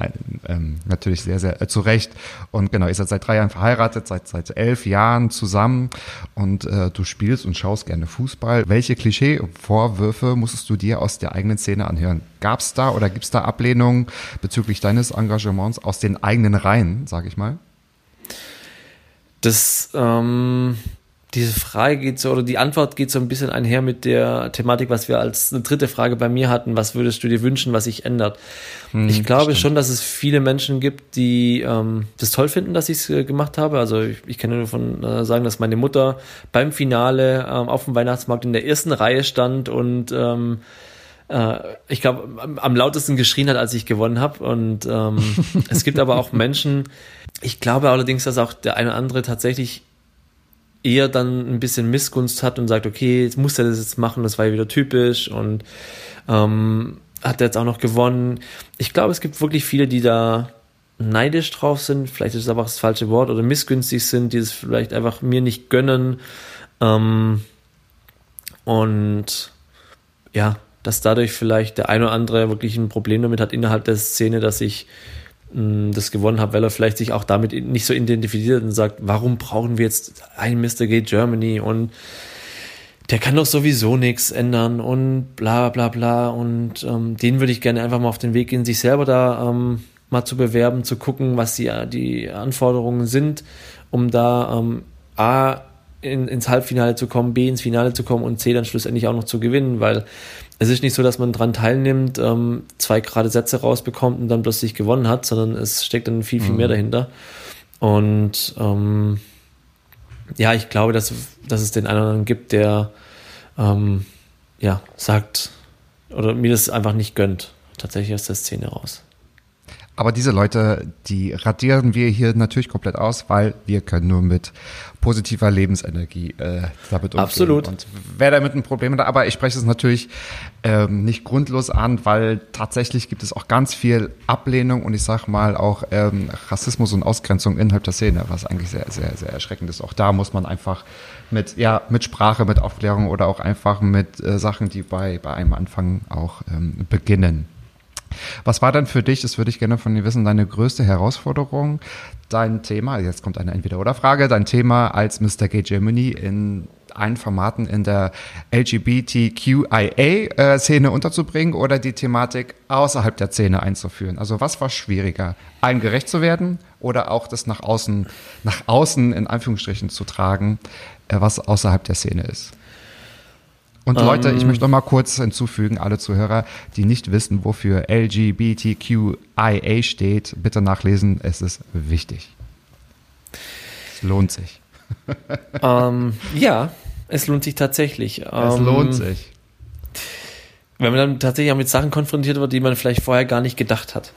ähm, natürlich sehr, sehr äh, zu Recht. Und genau, ihr seid seit drei Jahren verheiratet, seit seit elf Jahren zusammen und äh, du spielst und schaust gerne Fußball. Welche Klischee-Vorwürfe musstest du dir aus der eigenen Szene anhören? Gab es da oder gibt es da Ablehnung bezüglich deines Engagements aus den eigenen Reihen, sage ich mal?
Das, ähm, diese Frage geht so, oder die Antwort geht so ein bisschen einher mit der Thematik, was wir als eine dritte Frage bei mir hatten. Was würdest du dir wünschen, was sich ändert? Hm, ich glaube stimmt. schon, dass es viele Menschen gibt, die ähm, das toll finden, dass ich es äh, gemacht habe. Also ich, ich kann nur davon äh, sagen, dass meine Mutter beim Finale ähm, auf dem Weihnachtsmarkt in der ersten Reihe stand und ähm, äh, ich glaube, am, lautesten geschrien hat, als ich gewonnen habe. Und ähm, *laughs* es gibt aber auch Menschen, ich glaube allerdings, dass auch der eine oder andere tatsächlich eher dann ein bisschen Missgunst hat und sagt, okay, jetzt muss er das jetzt machen, das war ja wieder typisch und ähm, hat er jetzt auch noch gewonnen. Ich glaube, es gibt wirklich viele, die da neidisch drauf sind, vielleicht ist es aber auch das falsche Wort, oder missgünstig sind, die es vielleicht einfach mir nicht gönnen. Ähm, und ja, dass dadurch vielleicht der ein oder andere wirklich ein Problem damit hat innerhalb der Szene, dass ich mh, mm, das gewonnen habe, weil er vielleicht sich auch damit nicht so identifiziert und sagt, warum brauchen wir jetzt einen Mr. Gay Germany und der kann doch sowieso nichts ändern und bla bla bla und ähm, den würde ich gerne einfach mal auf den Weg gehen, sich selber da ähm, mal zu bewerben, zu gucken, was die, die Anforderungen sind, um da ähm, A in, ins Halbfinale zu kommen, B ins Finale zu kommen und C dann schlussendlich auch noch zu gewinnen, weil es ist nicht so, dass man dran teilnimmt, ähm, zwei gerade Sätze rausbekommt und dann plötzlich gewonnen hat, sondern es steckt dann viel, viel mhm. mehr dahinter. Und ähm, ja, ich glaube, dass, dass es den einen oder anderen gibt, der ähm, ja, sagt oder mir das einfach nicht gönnt, tatsächlich aus der Szene raus.
Aber diese Leute, die radieren wir hier natürlich komplett aus, weil wir können nur mit positiver Lebensenergie äh, damit umgehen.
Absolut.
Und wer damit ein Problem hat, aber ich spreche es natürlich ähm, nicht grundlos an, weil tatsächlich gibt es auch ganz viel Ablehnung und ich sag mal auch ähm, Rassismus und Ausgrenzung innerhalb der Szene, was eigentlich sehr, sehr, sehr erschreckend ist. Auch da muss man einfach mit, ja, mit Sprache, mit Aufklärung oder auch einfach mit äh, Sachen, die bei, bei einem Anfang auch ähm, beginnen. Was war dann für dich, das würde ich gerne von dir wissen, deine größte Herausforderung, dein Thema, jetzt kommt eine Entweder-Oder-Frage, dein Thema als Mr. Gay Germany in allen Formaten in der LGBTQIA-Szene äh, unterzubringen oder die Thematik außerhalb der Szene einzuführen? Also was war schwieriger, allen gerecht zu werden oder auch das nach außen, nach außen in Anführungsstrichen zu tragen, äh, was außerhalb der Szene ist? Und Leute, ich ähm. möchte noch mal kurz hinzufügen, alle Zuhörer, die nicht wissen, wofür LGBTQIA steht, bitte nachlesen, es ist wichtig. Es lohnt sich. *laughs*
Ähm, ja, es lohnt sich tatsächlich.
Es ähm, lohnt sich.
Wenn man dann tatsächlich auch mit Sachen konfrontiert wird, die man vielleicht vorher gar nicht gedacht hat.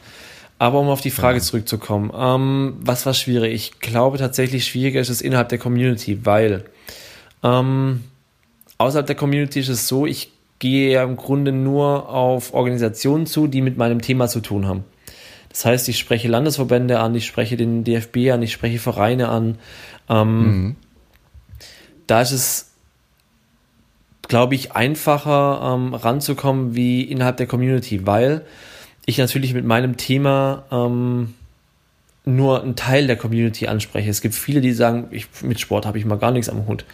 Aber um auf die Frage ja. zurückzukommen, ähm, was war schwierig? Ich glaube tatsächlich schwieriger ist es innerhalb der Community, weil ähm, außerhalb der Community ist es so, ich gehe ja im Grunde nur auf Organisationen zu, die mit meinem Thema zu tun haben. Das heißt, ich spreche Landesverbände an, ich spreche den DFB an, ich spreche Vereine an. Ähm, mhm. Da ist es, glaube ich, einfacher ähm, ranzukommen wie innerhalb der Community, weil ich natürlich mit meinem Thema ähm, nur einen Teil der Community anspreche. Es gibt viele, die sagen, ich, mit Sport habe ich mal gar nichts am Hut.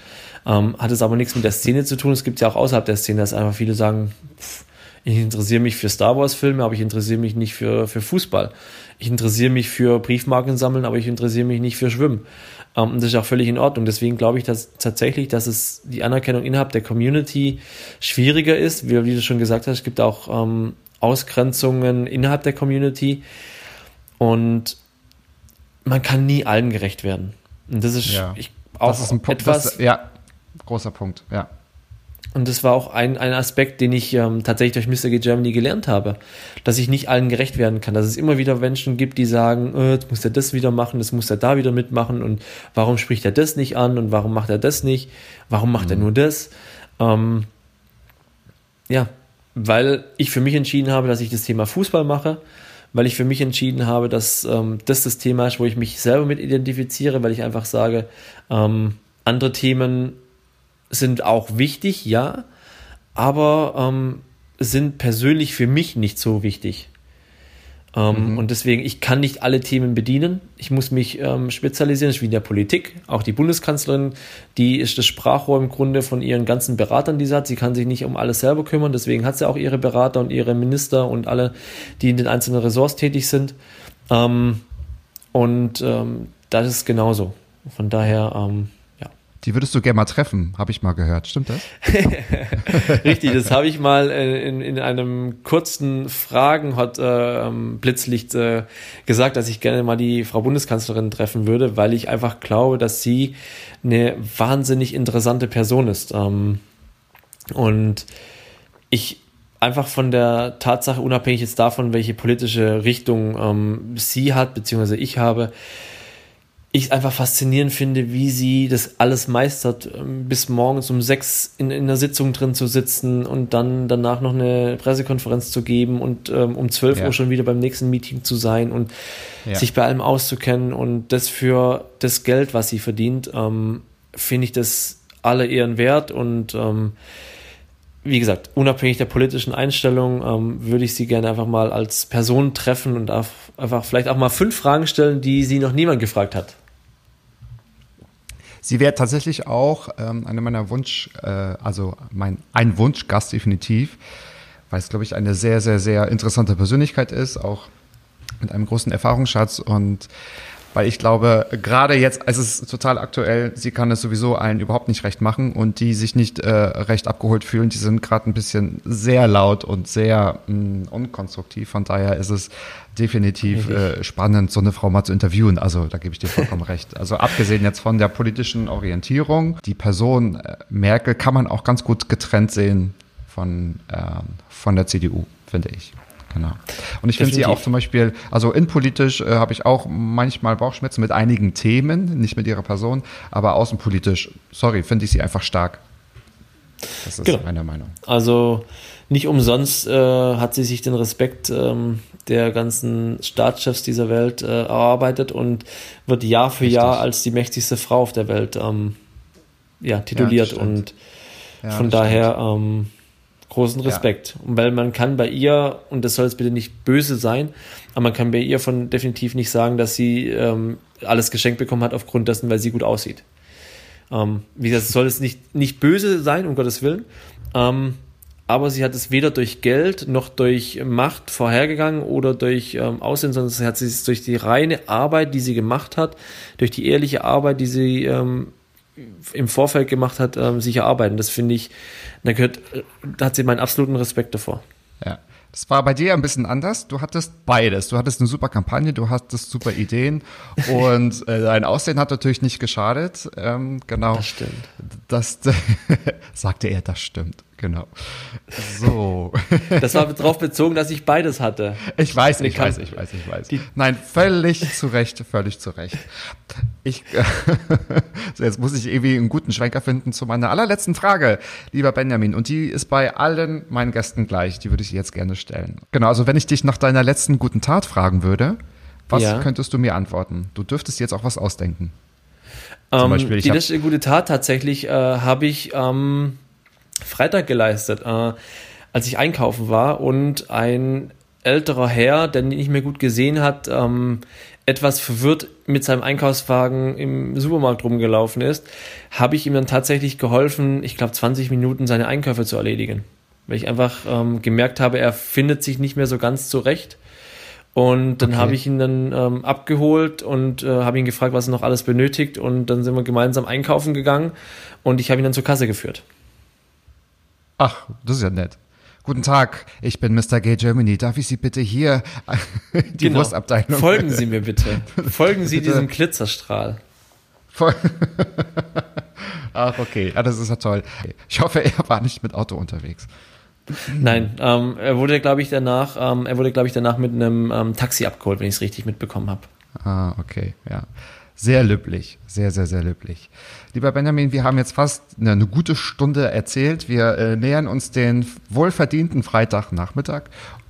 Ähm, hat es aber nichts mit der Szene zu tun. Es gibt ja auch außerhalb der Szene, dass einfach viele sagen, pff, ich interessiere mich für Star Wars Filme, aber ich interessiere mich nicht für, für Fußball. Ich interessiere mich für Briefmarken sammeln, aber ich interessiere mich nicht für Schwimmen. Ähm, und das ist auch völlig in Ordnung. Deswegen glaube ich dass tatsächlich, dass es die Anerkennung innerhalb der Community schwieriger ist. Wie, wie du schon gesagt hast, es gibt auch ähm, Ausgrenzungen innerhalb der Community. Und man kann nie allen gerecht werden. Und das ist
Ja.
ich, auch
das ist ein Punkt,
etwas,
das, ja, großer Punkt, ja.
und das war auch ein, ein Aspekt, den ich ähm, tatsächlich durch Mr. G Germany gelernt habe, dass ich nicht allen gerecht werden kann, dass es immer wieder Menschen gibt, die sagen, äh, jetzt muss er das wieder machen, das muss er da wieder mitmachen. Und warum spricht er das nicht an? Und warum macht er das nicht, warum macht er nur das? Ähm, ja, weil ich für mich entschieden habe, dass ich das Thema Fußball mache, weil ich für mich entschieden habe, dass ähm, das das Thema ist, wo ich mich selber mit identifiziere, weil ich einfach sage, ähm, andere Themen sind auch wichtig, ja, aber ähm, sind persönlich für mich nicht so wichtig. Ähm, Und deswegen, ich kann nicht alle Themen bedienen. Ich muss mich ähm, spezialisieren, das ist wie in der Politik. Auch die Bundeskanzlerin, die ist das Sprachrohr im Grunde von ihren ganzen Beratern, die sie hat. Sie kann sich nicht um alles selber kümmern, deswegen hat sie auch ihre Berater und ihre Minister und alle, die in den einzelnen Ressorts tätig sind. Ähm, und ähm, das ist genauso. Von daher, ähm.
Die würdest du gerne mal treffen, habe ich mal gehört. Stimmt das? *laughs*
Richtig, das habe ich mal äh, in, in einem kurzen Fragen hat äh, ähm, äh, gesagt, dass ich gerne mal die Frau Bundeskanzlerin treffen würde, weil ich einfach glaube, dass sie eine wahnsinnig interessante Person ist. Ähm, und ich einfach von der Tatsache, unabhängig jetzt davon, welche politische Richtung ähm, sie hat, beziehungsweise ich habe, ich es einfach faszinierend finde, wie sie das alles meistert, ähm, bis morgens um sechs in, in der Sitzung drin zu sitzen und dann danach noch eine Pressekonferenz zu geben und ähm, um 12
Ja.
Uhr schon wieder beim nächsten Meeting zu sein und
Ja.
sich bei allem auszukennen und das für das Geld, was sie verdient, ähm, finde ich das alle Ehren wert und ähm, wie gesagt, unabhängig der politischen Einstellung ähm, würde ich sie gerne einfach mal als Person treffen und einfach vielleicht auch mal fünf Fragen stellen, die sie noch niemand gefragt hat.
Sie wäre tatsächlich auch ähm, eine meiner Wunsch, äh, also mein ein Wunschgast definitiv, weil es glaube ich eine sehr sehr sehr interessante Persönlichkeit ist, auch mit einem großen Erfahrungsschatz. Und weil ich glaube, gerade jetzt, es ist total aktuell, sie kann es sowieso allen überhaupt nicht recht machen und die sich nicht äh, recht abgeholt fühlen, die sind gerade ein bisschen sehr laut und sehr mh, unkonstruktiv. Von daher ist es definitiv äh, spannend, so eine Frau mal zu interviewen. Also da gebe ich dir vollkommen recht. Also abgesehen jetzt von der politischen Orientierung, die Person äh, Merkel kann man auch ganz gut getrennt sehen von, ähm, von der CDU, finde ich. Genau. Und ich finde sie auch zum Beispiel, also innenpolitisch äh, habe ich auch manchmal Bauchschmerzen mit einigen Themen, nicht mit ihrer Person, aber außenpolitisch, sorry, finde ich sie einfach stark. Das ist
Genau.
meine Meinung.
Also nicht umsonst äh, hat sie sich den Respekt ähm, der ganzen Staatschefs dieser Welt äh, erarbeitet und wird Jahr für
Richtig.
Jahr als die mächtigste Frau auf der Welt ähm, ja, tituliert
Ja,
und
Ja,
von daher ähm, großen Respekt. Und weil man kann bei ihr, und das soll jetzt bitte nicht böse sein, aber man kann bei ihr von definitiv nicht sagen, dass sie ähm, alles geschenkt bekommen hat aufgrund dessen, weil sie gut aussieht. Ähm, wie gesagt, es soll es nicht, nicht böse sein, um Gottes Willen. Ähm, aber sie hat es weder durch Geld noch durch Macht vorhergegangen oder durch ähm, Aussehen, sondern sie hat es durch die reine Arbeit, die sie gemacht hat, durch die ehrliche Arbeit, die sie ähm, im Vorfeld gemacht hat, ähm, sich erarbeiten. Das finde ich, da gehört, da hat sie meinen absoluten Respekt davor.
Ja. Das war bei dir ein bisschen anders. Du hattest beides. Du hattest eine super Kampagne, du hattest super Ideen *laughs* und äh, dein Aussehen hat natürlich nicht geschadet. Ähm, genau.
Das stimmt.
Das *laughs* sagte er, das stimmt. Genau. So. *laughs*
Das war darauf bezogen, dass ich beides hatte.
Ich weiß, ich weiß, ich weiß, ich weiß. Nein, völlig zu Recht, völlig zu Recht. Ich, *laughs* so, jetzt muss ich irgendwie einen guten Schwenker finden zu meiner allerletzten Frage, lieber Benjamin. Und die ist bei allen meinen Gästen gleich. Die würde ich jetzt gerne stellen. Genau, also wenn ich dich nach deiner letzten guten Tat fragen würde, was
Ja.
könntest du mir antworten? Du dürftest jetzt auch was ausdenken. Zum
Ähm,
Beispiel, ich
die letzte gute Tat tatsächlich äh, habe ich ähm, Freitag geleistet, äh, als ich einkaufen war und ein älterer Herr, der nicht mehr gut gesehen hat, ähm, etwas verwirrt mit seinem Einkaufswagen im Supermarkt rumgelaufen ist, habe ich ihm dann tatsächlich geholfen, ich glaube 20 Minuten seine Einkäufe zu erledigen. Weil ich einfach ähm, gemerkt habe, er findet sich nicht mehr so ganz zurecht. Und dann okay. habe ich ihn dann ähm, abgeholt und äh, habe ihn gefragt, was er noch alles benötigt. Und dann sind wir gemeinsam einkaufen gegangen und ich habe ihn dann zur Kasse geführt.
Ach, das ist ja nett. Guten Tag, ich bin Mr. Gay Germany. Darf ich Sie bitte hier *laughs* die genau. Wurstabteilung?
Folgen Sie mir bitte. *laughs* Folgen Sie bitte. diesem Glitzerstrahl. *laughs*
Ach, okay. Ah, das ist ja toll. Ich hoffe, er war nicht mit Auto unterwegs.
Nein, ähm, er wurde, glaube ich, danach, ähm, er wurde, glaube ich, danach mit einem ähm, Taxi abgeholt, wenn ich es richtig mitbekommen habe.
Ah, okay, ja. Sehr löblich, sehr, sehr, sehr löblich. Lieber Benjamin, wir haben jetzt fast eine, eine gute Stunde erzählt. Wir äh, nähern uns den wohlverdienten Freitagnachmittag.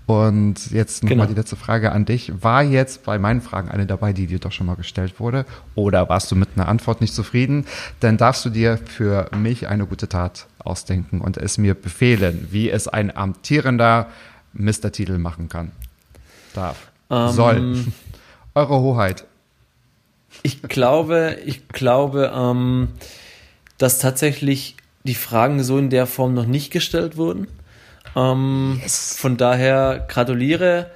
Und jetzt nochmal genau. die letzte Frage an dich. War jetzt bei meinen Fragen eine dabei, die dir doch schon mal gestellt wurde? Oder warst du mit einer Antwort nicht zufrieden? Dann darfst du dir für mich eine gute Tat ausdenken und es mir befehlen, wie es ein amtierender Mr. machen kann. Darf. Ähm, soll. *laughs* Eure Hoheit.
Ich glaube, ich glaube, ähm, dass tatsächlich die Fragen so in der Form noch nicht gestellt wurden. Ähm, yes. Von daher gratuliere.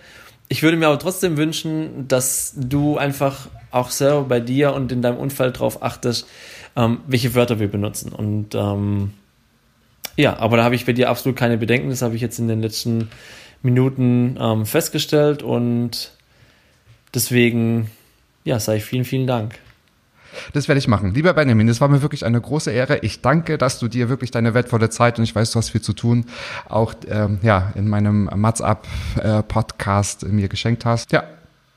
Ich würde mir aber trotzdem wünschen, dass du einfach auch selber bei dir und in deinem Umfeld darauf achtest, ähm, welche Wörter wir benutzen. Und ähm, ja, aber da habe ich bei dir absolut keine Bedenken. Das habe ich jetzt in den letzten Minuten ähm, festgestellt und deswegen ja, ich vielen, vielen Dank.
Das werde ich machen. Lieber Benjamin, es war mir wirklich eine große Ehre. Ich danke, dass du dir wirklich deine wertvolle Zeit und ich weiß, du hast viel zu tun, auch ähm, ja, in meinem Mats Up äh, Podcast mir geschenkt hast. Ja,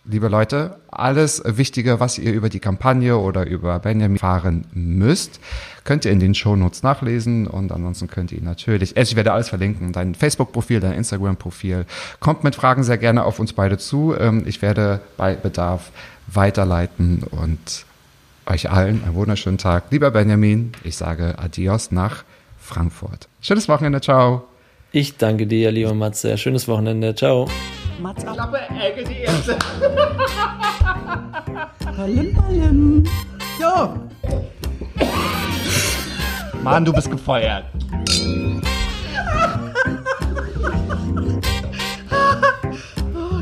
liebe Leute, alles Wichtige, was ihr über die Kampagne oder über Benjamin fahren müsst, könnt ihr in den Shownotes nachlesen und ansonsten könnt ihr natürlich, also ich werde alles verlinken, dein Facebook-Profil, dein Instagram-Profil. Kommt mit Fragen sehr gerne auf uns beide zu. Ähm, ich werde bei Bedarf weiterleiten und euch allen einen wunderschönen Tag. Lieber Benjamin, ich sage Adios nach Frankfurt. Schönes Wochenende, ciao.
Ich danke dir, lieber Matze. Schönes Wochenende, ciao.
Matze, Klappe, Ecke, die erste. Palim, palim. Jo.
Mann, du bist gefeuert.